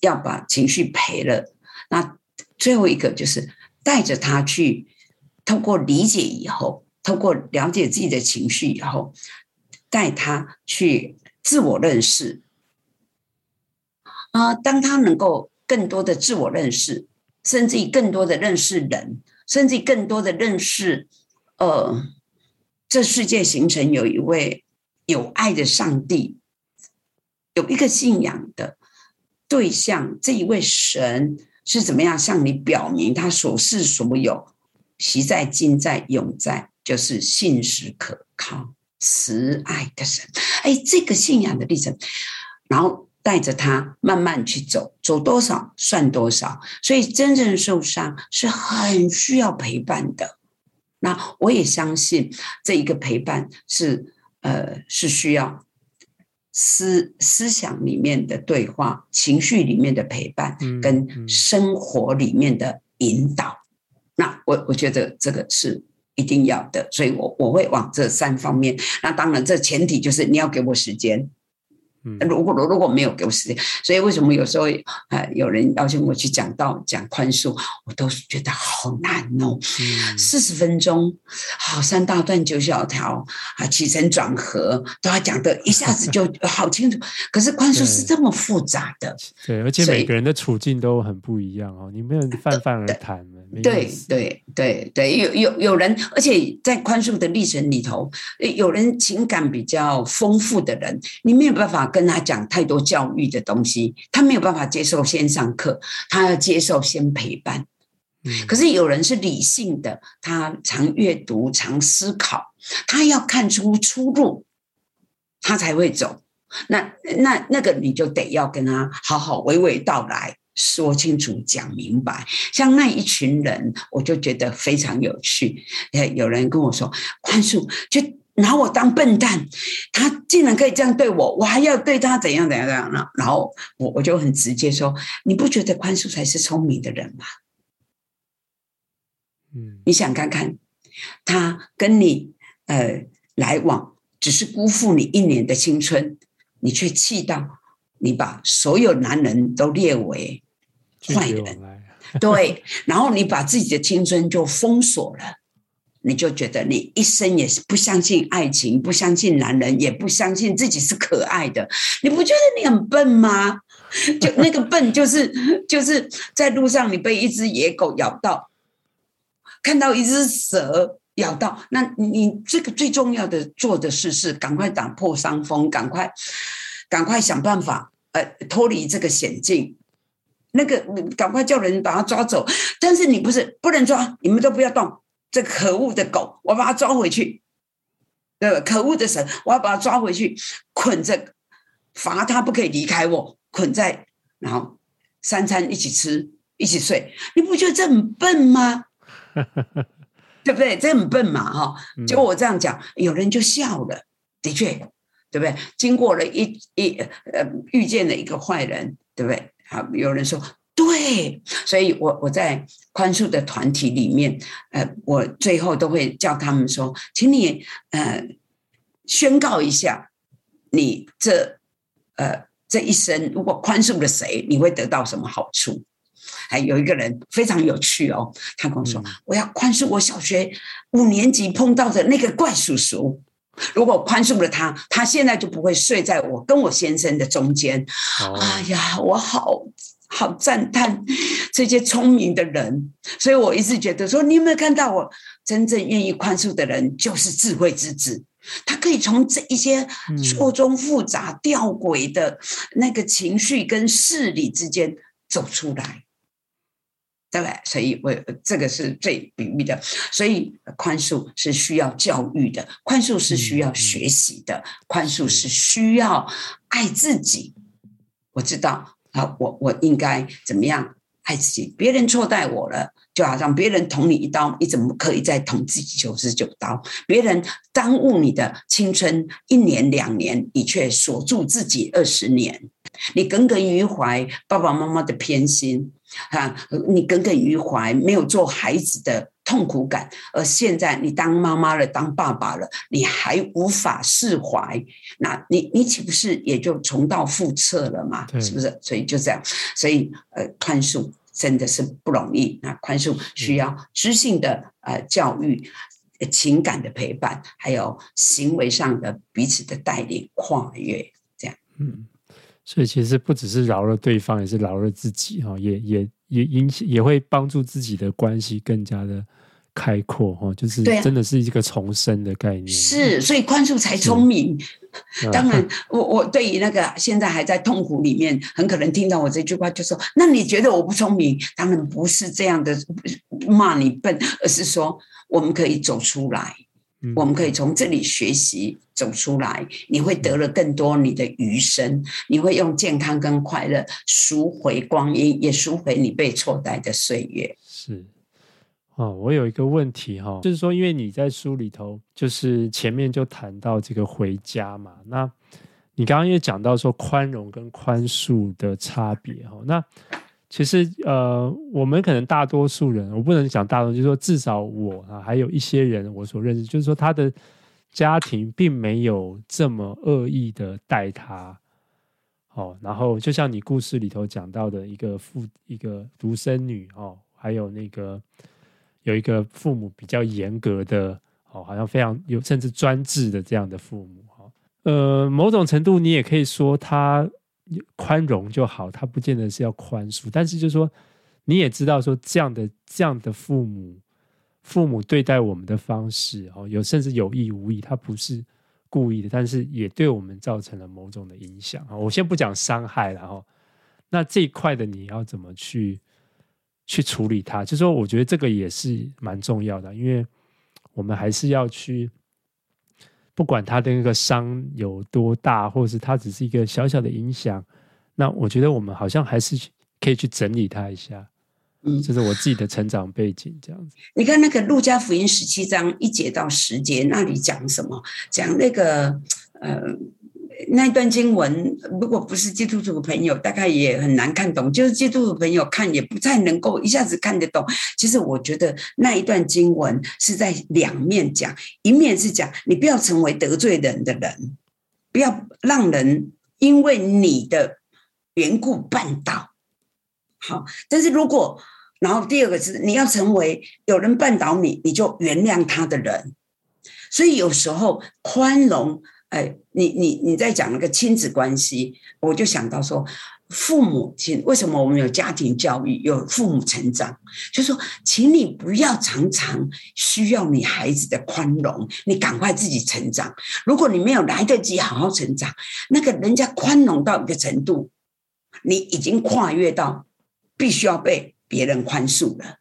S1: 要把情绪陪了。那最后一个就是带着他去，透过理解以后，透过了解自己的情绪以后，带他去自我认识。啊，当他能够更多的自我认识，甚至更多的认识人，甚至更多的认识，呃，这世界形成有一位有爱的上帝，有一个信仰的对象，这一位神。是怎么样向你表明他所是所有，昔在、今在、永在，就是信实可靠、慈爱的神。哎，这个信仰的历程，然后带着他慢慢去走，走多少算多少。所以真正受伤是很需要陪伴的。那我也相信这一个陪伴是呃是需要。思思想里面的对话，情绪里面的陪伴，跟生活里面的引导，嗯嗯、那我我觉得这个是一定要的，所以我我会往这三方面。那当然，这前提就是你要给我时间。如果如果没有给我时间，所以为什么有时候呃有人邀请我去讲道讲宽恕，我都觉得好难哦。四十、嗯、分钟，好三大段九小条啊，起承转合都要讲的一下子就 好清楚。可是宽恕是这么复杂的，
S2: 对，对，而且每个人的处境都很不一样哦。你没有泛泛而谈
S1: 对对对对，有有有人，而且在宽恕的历程里头，有人情感比较丰富的人，你没有办法跟他讲太多教育的东西，他没有办法接受先上课，他要接受先陪伴。嗯，可是有人是理性的，他常阅读、常思考，他要看出出路，他才会走。那那那个你就得要跟他好好娓娓道来。说清楚、讲明白，像那一群人，我就觉得非常有趣。有人跟我说宽恕，就拿我当笨蛋，他竟然可以这样对我，我还要对他怎样怎样怎样呢？然后我我就很直接说：你不觉得宽恕才是聪明的人吗？嗯，你想看看，他跟你呃来往，只是辜负你一年的青春，你却气到。你把所有男人都列为坏人，对，然后你把自己的青春就封锁了，你就觉得你一生也是不相信爱情，不相信男人，也不相信自己是可爱的。你不觉得你很笨吗？就那个笨，就是 就是在路上你被一只野狗咬到，看到一只蛇咬到，那你这个最重要的做的事是赶快打破伤风，赶快赶快想办法呃脱离这个险境。那个，赶快叫人把他抓走。但是你不是不能抓，你们都不要动。这可恶的狗，我把它抓回去。呃，可恶的神，我要把它抓回去，捆着，罚他不可以离开我，捆在，然后三餐一起吃，一起睡。你不觉得这很笨吗？对不对？这很笨嘛，哈。结果我这样讲，有人就笑了。的确，对不对？经过了一一呃，遇见了一个坏人，对不对？好，有人说对，所以我我在宽恕的团体里面，呃，我最后都会叫他们说，请你呃宣告一下，你这呃这一生如果宽恕了谁，你会得到什么好处？还有一个人非常有趣哦，他跟我说，嗯、我要宽恕我小学五年级碰到的那个怪叔叔。如果宽恕了他，他现在就不会睡在我跟我先生的中间。Oh. 哎呀，我好好赞叹这些聪明的人，所以我一直觉得说，你有没有看到我真正愿意宽恕的人，就是智慧之子。他可以从这一些错综复杂、吊诡的那个情绪跟事理之间走出来。对不对？所以我这个是最比喻的。所以宽恕是需要教育的，宽恕是需要学习的，宽恕是需要爱自己。我知道啊，我我应该怎么样爱自己？别人错待我了，就好像别人捅你一刀，你怎么可以再捅自己九十九刀？别人耽误你的青春一年两年，你却锁住自己二十年。你耿耿于怀爸爸妈妈的偏心。哈，你耿耿于怀，没有做孩子的痛苦感，而现在你当妈妈了，当爸爸了，你还无法释怀，那你你岂不是也就重蹈覆辙了嘛？是不是？所以就这样，所以呃，宽恕真的是不容易。那宽恕需要知性的呃教育、情感的陪伴，还有行为上的彼此的带领、跨越，这样。嗯。
S2: 所以其实不只是饶了对方，也是饶了自己哈，也也也影响，也会帮助自己的关系更加的开阔哈，就是真的是一个重生的概念。
S1: 是，所以宽恕才聪明。当然，我我对于那个现在还在痛苦里面，很可能听到我这句话就说：“那你觉得我不聪明？”当然不是这样的骂你笨，而是说我们可以走出来。我们可以从这里学习走出来，你会得了更多你的余生，你会用健康跟快乐赎回光阴，也赎回你被错待的岁月。
S2: 是，哦，我有一个问题哈，就是说，因为你在书里头，就是前面就谈到这个回家嘛，那你刚刚也讲到说宽容跟宽恕的差别哈，那。其实，呃，我们可能大多数人，我不能讲大多数，就是说至少我啊，还有一些人我所认识，就是说他的家庭并没有这么恶意的待他，哦，然后就像你故事里头讲到的一个父，一个独生女哦，还有那个有一个父母比较严格的，哦，好像非常有甚至专制的这样的父母，哈，呃，某种程度你也可以说他。宽容就好，他不见得是要宽恕，但是就是说，你也知道说这样的这样的父母，父母对待我们的方式哦，有甚至有意无意，他不是故意的，但是也对我们造成了某种的影响啊。我先不讲伤害了哈，那这一块的你要怎么去去处理它？就是说，我觉得这个也是蛮重要的，因为我们还是要去。不管他的那个伤有多大，或者是他只是一个小小的影响，那我觉得我们好像还是可以去整理他一下。嗯，这是我自己的成长背景这样子。
S1: 你看那个路加福音十七章一节到十节，那里讲什么？讲那个呃。那一段经文，如果不是基督徒的朋友，大概也很难看懂。就是基督徒朋友看也不太能够一下子看得懂。其实我觉得那一段经文是在两面讲，一面是讲你不要成为得罪人的人，不要让人因为你的缘故绊倒。好，但是如果然后第二个是你要成为有人绊倒你，你就原谅他的人。所以有时候宽容，哎，你你你在讲那个亲子关系，我就想到说。父母亲，为什么我们有家庭教育，有父母成长？就是说，请你不要常常需要你孩子的宽容，你赶快自己成长。如果你没有来得及好好成长，那个人家宽容到一个程度，你已经跨越到必须要被别人宽恕了。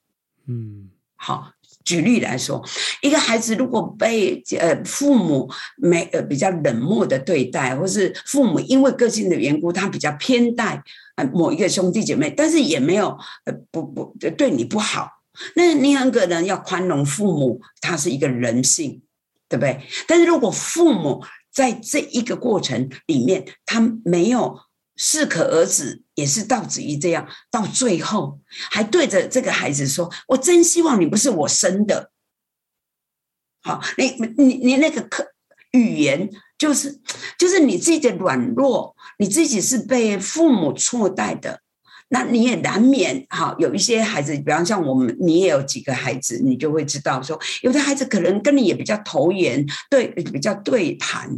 S1: 嗯，好。举例来说，一个孩子如果被呃父母没呃比较冷漠的对待，或是父母因为个性的缘故，他比较偏待呃某一个兄弟姐妹，但是也没有呃不不对你不好，那你很可能要宽容父母，他是一个人性，对不对？但是如果父母在这一个过程里面，他没有。适可而止，也是道子怡这样，到最后还对着这个孩子说：“我真希望你不是我生的。”好，你你你那个可语言就是就是你自己的软弱，你自己是被父母错待的。那你也难免哈，有一些孩子，比方像我们，你也有几个孩子，你就会知道说，有的孩子可能跟你也比较投缘，对，比较对谈。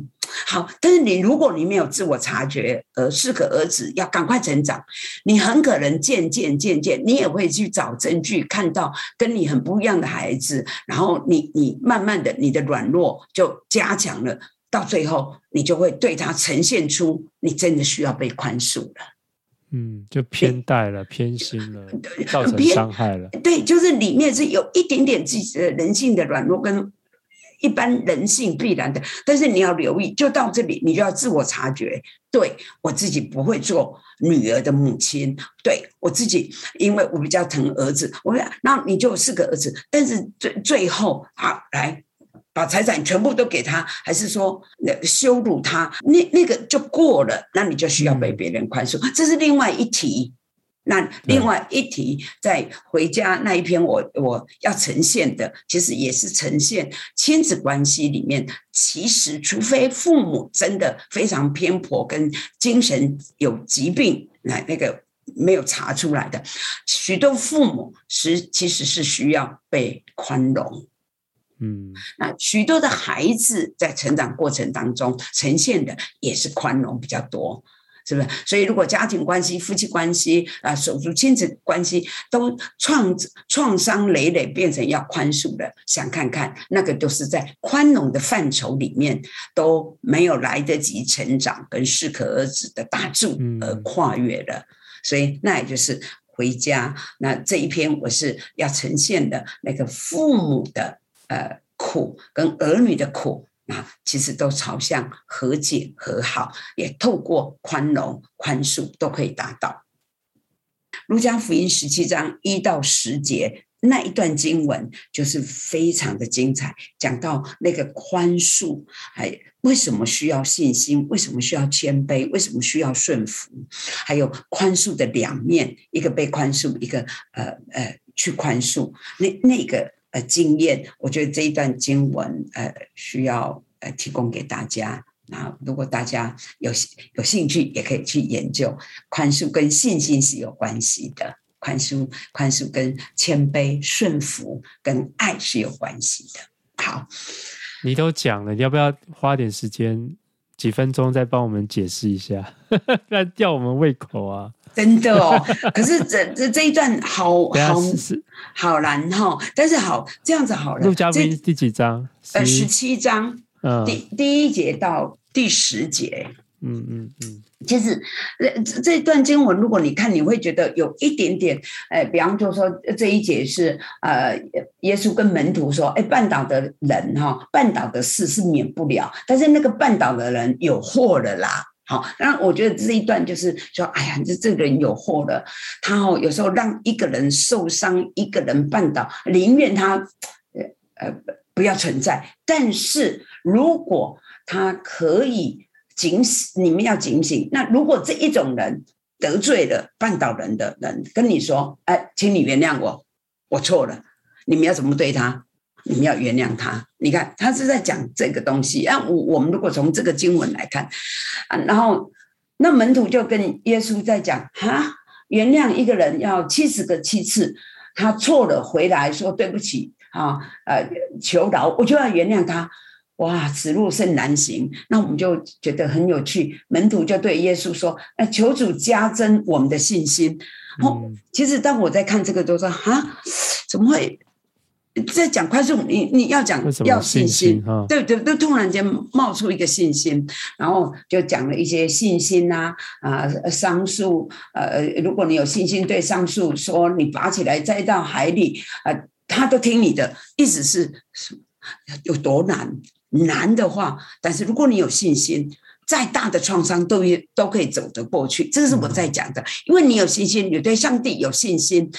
S1: 好，但是你如果你没有自我察觉，而适可而止，要赶快成长，你很可能渐渐渐渐，你也会去找证据，看到跟你很不一样的孩子，然后你你慢慢的你的软弱就加强了，到最后你就会对他呈现出你真的需要被宽恕了。
S2: 嗯，就偏待了，偏心了，造成伤害了。
S1: 对，就是里面是有一点点自己的人性的软弱，跟一般人性必然的。但是你要留意，就到这里，你就要自我察觉。对，我自己不会做女儿的母亲，对，我自己，因为我比较疼儿子，我讲，那你就四个儿子。但是最最后，啊来。把财产全部都给他，还是说羞辱他？那那个就过了，那你就需要被别人宽恕，这是另外一题。那另外一题，在回家那一篇我，我我要呈现的，其实也是呈现亲子关系里面，其实除非父母真的非常偏颇，跟精神有疾病，那那个没有查出来的，许多父母是其实是需要被宽容。嗯，那许多的孩子在成长过程当中呈现的也是宽容比较多，是不是？所以如果家庭关系、夫妻关系啊、手足亲子关系都创创伤累累，变成要宽恕的，想看看那个都是在宽容的范畴里面都没有来得及成长跟适可而止的大柱而跨越了，所以那也就是回家。那这一篇我是要呈现的那个父母的。呃，苦跟儿女的苦，那其实都朝向和解和好，也透过宽容宽恕都可以达到。儒家福音十七章一到十节那一段经文就是非常的精彩，讲到那个宽恕，还为什么需要信心？为什么需要谦卑？为什么需要顺服？还有宽恕的两面，一个被宽恕，一个呃呃去宽恕，那那个。呃，经验，我觉得这一段经文，呃，需要呃提供给大家。那如果大家有有兴趣，也可以去研究。宽恕跟信心是有关系的，宽恕宽恕跟谦卑、顺服跟爱是有关系的。好，
S2: 你都讲了，要不要花点时间，几分钟再帮我们解释一下，那吊我们胃口啊？
S1: 真的哦，可是这这这一段好好好难哈，但是好这样子好了。
S2: 路加福音第几章？
S1: 呃，十七章，嗯，第第一节到第十节。嗯嗯嗯。其实这这段经文，如果你看，你会觉得有一点点，呃，比方就说这一节是呃，耶稣跟门徒说，哎，绊倒的人哈，绊倒的事是免不了，但是那个绊倒的人有祸了啦。好，那我觉得这一段就是说，哎呀，这这个人有祸了。他哦，有时候让一个人受伤，一个人绊倒，宁愿他呃呃不要存在。但是如果他可以警醒，你们要警醒。那如果这一种人得罪了绊倒人的人，跟你说，哎，请你原谅我，我错了。你们要怎么对他？你们要原谅他。你看，他是在讲这个东西。啊，我我们如果从这个经文来看，啊，然后那门徒就跟耶稣在讲，哈，原谅一个人要七十个七次，他错了回来说对不起啊，呃，求饶，我就要原谅他。哇，此路甚难行。那我们就觉得很有趣。门徒就对耶稣说：“那求主加增我们的信心。”哦，其实当我在看这个，都说啊，怎么会在讲快速？你你要讲要信心，对对，都突然间冒出一个信心，然后就讲了一些信心啊啊，桑树呃，如果你有信心，对桑树说你拔起来栽到海里啊，他都听你的。意思是有多难？难的话，但是如果你有信心，再大的创伤都也都可以走得过去。这个是我在讲的，因为你有信心，你对上帝有信心，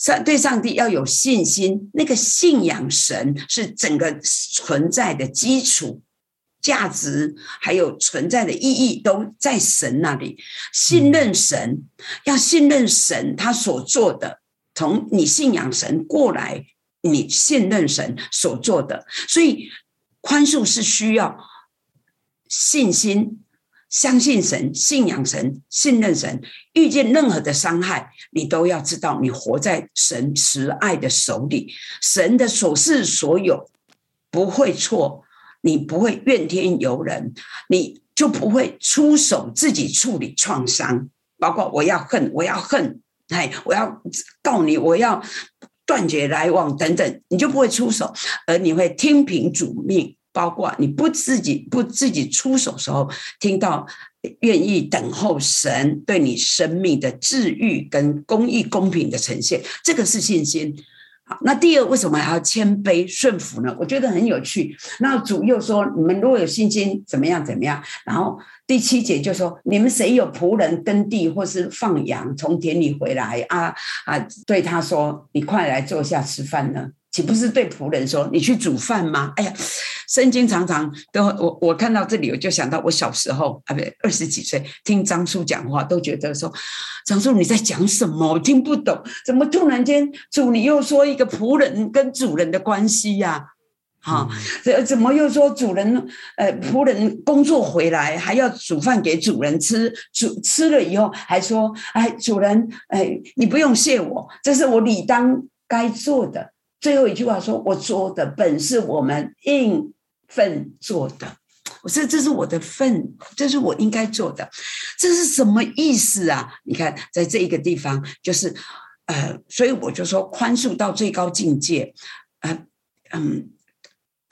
S1: 上对上帝要有信心。那个信仰神是整个存在的基础、价值，还有存在的意义都在神那里。信任神，要信任神他所做的，从你信仰神过来，你信任神所做的，所以。宽恕是需要信心，相信神，信仰神，信任神。遇见任何的伤害，你都要知道，你活在神慈爱的手里。神的所事所有不会错，你不会怨天尤人，你就不会出手自己处理创伤。包括我要恨，我要恨，哎，我要告你，我要。断绝来往等等，你就不会出手，而你会听凭主命。包括你不自己不自己出手时候，听到愿意等候神对你生命的治愈跟公义公平的呈现，这个是信心。那第二，为什么还要谦卑顺服呢？我觉得很有趣。那主又说，你们如果有信心，怎么样怎么样？然后。第七节就说：你们谁有仆人耕地或是放羊从田里回来啊啊，对他说：你快来坐下吃饭呢？岂不是对仆人说：你去煮饭吗？哎呀，圣经常常都我我看到这里，我就想到我小时候啊，不对，二十几岁听张叔讲话，都觉得说张叔你在讲什么？我听不懂，怎么突然间主你又说一个仆人跟主人的关系呀、啊？好，这怎么又说主人？呃，仆人工作回来还要煮饭给主人吃，煮吃了以后还说：“哎，主人，哎，你不用谢我，这是我理当该做的。”最后一句话说：“我做的本是我们应份做的。”我说：“这是我的份，这是我应该做的。”这是什么意思啊？你看，在这一个地方，就是呃，所以我就说，宽恕到最高境界，呃，嗯。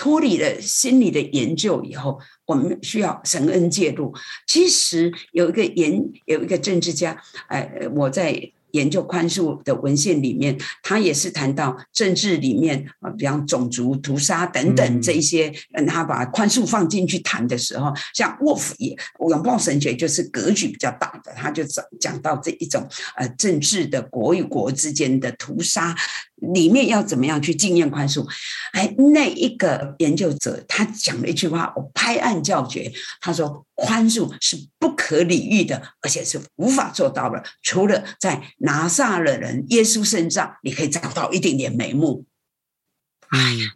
S1: 脱离了心理的研究以后，我们需要神恩介入。其实有一个研，有一个政治家，呃，我在。研究宽恕的文献里面，他也是谈到政治里面啊，比方种族屠杀等等这一些，嗯，他把宽恕放进去谈的时候，像沃夫也拥抱神学就是格局比较大的，他就讲讲到这一种呃政治的国与国之间的屠杀里面要怎么样去经验宽恕。哎，那一个研究者他讲了一句话，我拍案叫绝，他说。宽恕是不可理喻的，而且是无法做到的。除了在拿撒勒人耶稣身上，你可以找到一点点眉目。哎呀，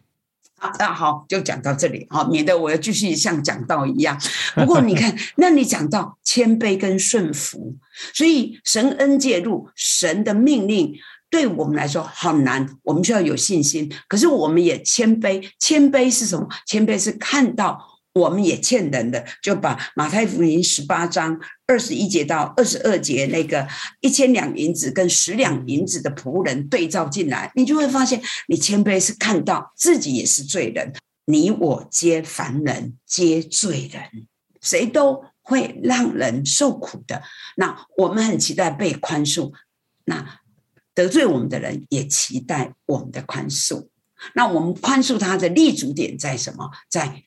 S1: 好，那好，就讲到这里，好，免得我要继续像讲道一样。不过你看，那你讲到谦卑跟顺服，所以神恩介入，神的命令对我们来说好难，我们需要有信心。可是我们也谦卑，谦卑是什么？谦卑是看到。我们也欠人的，就把马太福音十八章二十一节到二十二节那个一千两银子跟十两银子的仆人对照进来，你就会发现，你谦卑是看到自己也是罪人，你我皆凡人，皆罪人，谁都会让人受苦的。那我们很期待被宽恕，那得罪我们的人也期待我们的宽恕。那我们宽恕他的立足点在什么？在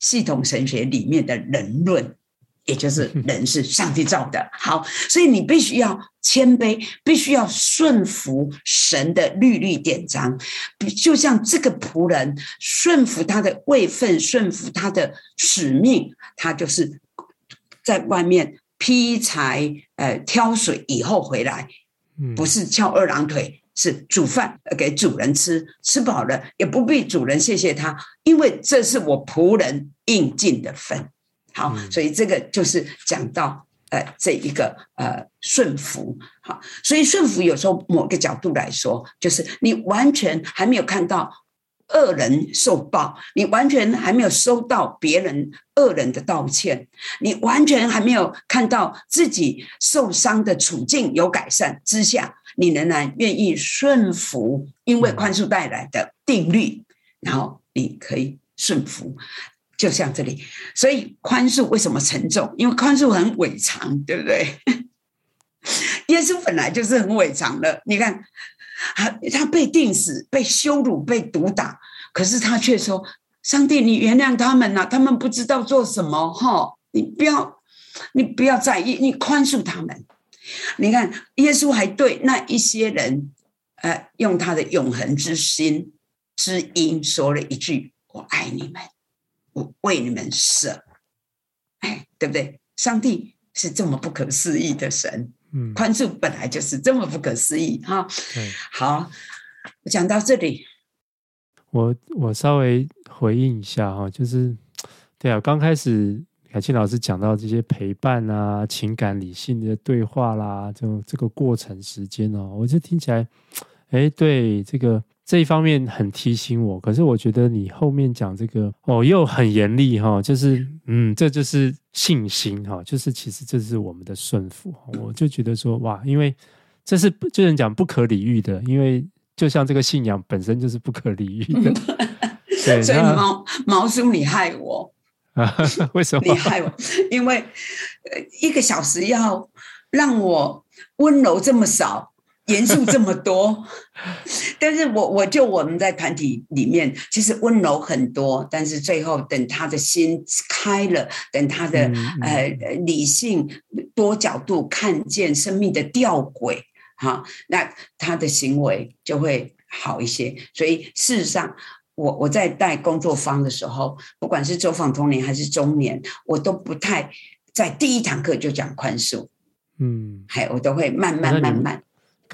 S1: 系统神学里面的人论，也就是 人是上帝造的。好，所以你必须要谦卑，必须要顺服神的律律典章。就像这个仆人顺服他的位分，顺服他的使命，他就是在外面劈柴、呃挑水以后回来，不是翘二郎腿。是煮饭给主人吃，吃饱了也不必主人谢谢他，因为这是我仆人应尽的份。好，所以这个就是讲到呃这一个呃顺服。好，所以顺服有时候某个角度来说，就是你完全还没有看到恶人受报，你完全还没有收到别人恶人的道歉，你完全还没有看到自己受伤的处境有改善之下，你仍然愿意顺服，因为宽恕带来的定律，然后你可以顺服。就像这里，所以宽恕为什么沉重？因为宽恕很伟长，对不对？耶稣本来就是很伟长的。你看，他他被钉死、被羞辱、被毒打，可是他却说：“上帝，你原谅他们呐、他们不知道做什么。”哈，你不要，你不要在意，你宽恕他们。你看，耶稣还对那一些人，呃，用他的永恒之心之音说了一句：“我爱你们。”我为你们舍，哎，对不对？上帝是这么不可思议的神，嗯，宽恕本来就是这么不可思议哈。对好，我讲到这里，
S2: 我我稍微回应一下哈，就是对啊，刚开始凯庆老师讲到这些陪伴啊、情感理性的对话啦，就这个过程时间哦，我就听起来，哎，对这个。这一方面很提醒我，可是我觉得你后面讲这个哦，又很严厉哈，就是嗯，这就是信心哈，就是其实这是我们的顺服，我就觉得说哇，因为这是就是讲不可理喻的，因为就像这个信仰本身就是不可理喻的，对，
S1: 所以毛毛叔你害我
S2: 啊？为什么
S1: 你害我？因为一个小时要让我温柔这么少。严肃这么多，但是我我就我们在团体里面，其实温柔很多，但是最后等他的心开了，等他的呃理性多角度看见生命的吊诡，哈，那他的行为就会好一些。所以事实上，我我在带工作坊的时候，不管是走访童年还是中年，我都不太在第一堂课就讲宽恕，嗯，还我都会慢慢慢慢。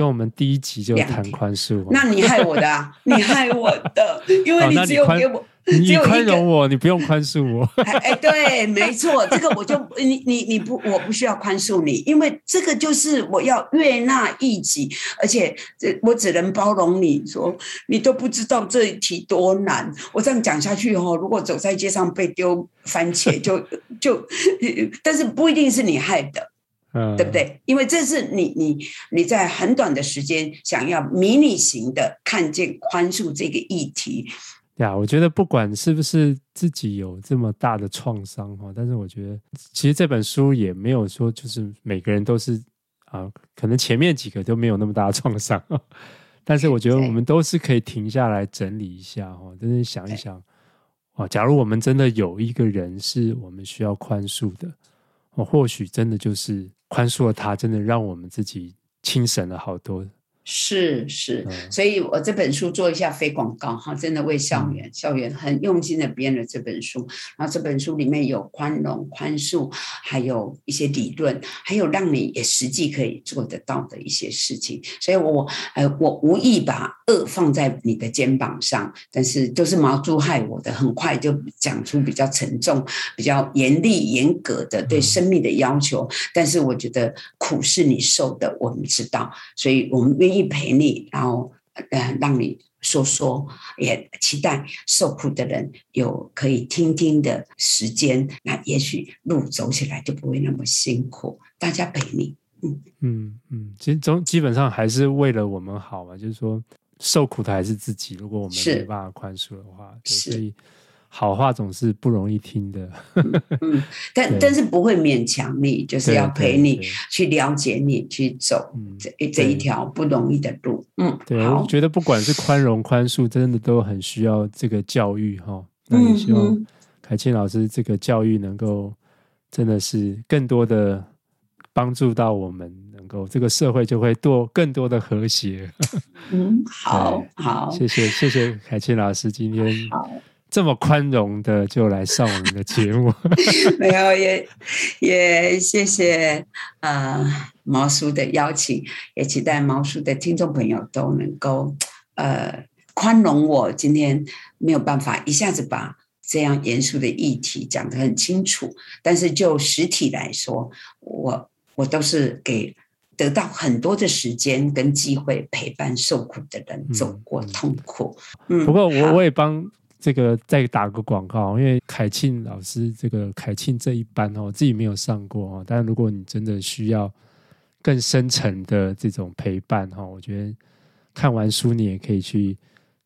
S2: 跟我们第一集就谈宽恕，
S1: 那你害我的啊！你害我的，因为你只有给我，
S2: 你宽容我，你不用宽恕我。
S1: 哎，对，没错，这个我就你你你不，我不需要宽恕你，因为这个就是我要悦纳一己，而且这我只能包容你说你都不知道这一题多难。我这样讲下去哦，如果走在街上被丢番茄，就就，但是不一定是你害的。嗯，对不对？因为这是你你你在很短的时间想要迷你型的看见宽恕这个议题。
S2: 呀，我觉得不管是不是自己有这么大的创伤哈，但是我觉得其实这本书也没有说就是每个人都是啊，可能前面几个都没有那么大的创伤，但是我觉得我们都是可以停下来整理一下哈，真的想一想啊，假如我们真的有一个人是我们需要宽恕的，哦，或许真的就是。宽恕了他，真的让我们自己轻省了好多。
S1: 是是，所以我这本书做一下非广告哈，真的为校园、嗯、校园很用心的编了这本书。然后这本书里面有宽容、宽恕，还有一些理论，还有让你也实际可以做得到的一些事情。所以我呃，我无意把恶放在你的肩膀上，但是都是毛猪害我的，很快就讲出比较沉重、比较严厉、严格的对生命的要求。嗯、但是我觉得苦是你受的，我们知道，所以我们愿意。陪你，然后呃，让你说说，也期待受苦的人有可以听听的时间。那也许路走起来就不会那么辛苦。大家陪你，嗯
S2: 嗯嗯，其实总基本上还是为了我们好嘛。就是说，受苦的还是自己。如果我们没办法宽恕的话，所以。好话总是不容易听的，
S1: 嗯，但但是不会勉强你，就是要陪你去了解你，去走这这一条不容易的路。嗯，
S2: 对，我觉得不管是宽容宽恕，真的都很需要这个教育哈。那也希望凯沁老师这个教育能够真的是更多的帮助到我们，能够这个社会就会多更多的和谐。
S1: 嗯，好好，
S2: 谢谢谢谢凯沁老师今天。这么宽容的就来上我们的节目，
S1: 没有也也谢谢呃毛叔的邀请，也期待毛叔的听众朋友都能够呃宽容我今天没有办法一下子把这样严肃的议题讲得很清楚。但是就实体来说，我我都是给得到很多的时间跟机会陪伴受苦的人走过痛苦。
S2: 嗯，不过我我也帮这个再打个广告，因为凯庆老师这个凯庆这一班哦，我自己没有上过哦，但如果你真的需要更深层的这种陪伴哈，我觉得看完书你也可以去。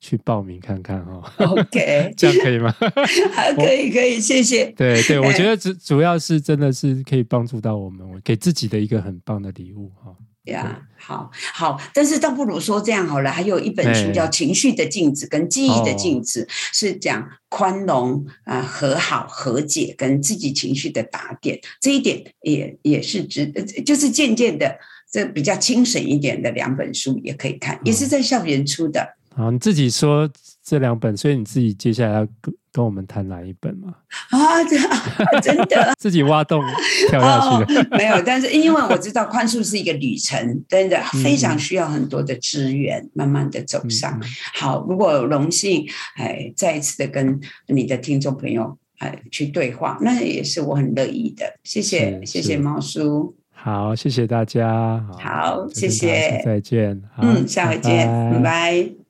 S2: 去报名看看哈
S1: ，OK，
S2: 这样可以吗？
S1: 可以可以，谢谢。
S2: 对对，我觉得主主要是真的是可以帮助到我们，我给自己的一个很棒的礼物哈。
S1: 呀，好好，但是倒不如说这样好了。还有一本书叫《情绪的镜子》跟《记忆的镜子》，是讲宽容啊、和好、和解跟自己情绪的打点。这一点也也是值，就是渐渐的这比较精神一点的两本书也可以看，也是在校园出的。
S2: 好，你自己说这两本，所以你自己接下来要跟跟我们谈哪一本吗？
S1: 啊，真的，
S2: 自己挖洞 跳下去、
S1: 哦、没有，但是因为我知道宽恕是一个旅程，真的非常需要很多的资源，嗯、慢慢的走上。嗯、好，如果有荣幸哎，再一次的跟你的听众朋友哎去对话，那也是我很乐意的。谢谢，谢谢猫叔。
S2: 好，谢谢大家。
S1: 好，好谢谢，
S2: 再见。
S1: 嗯，下回见，拜拜。拜拜。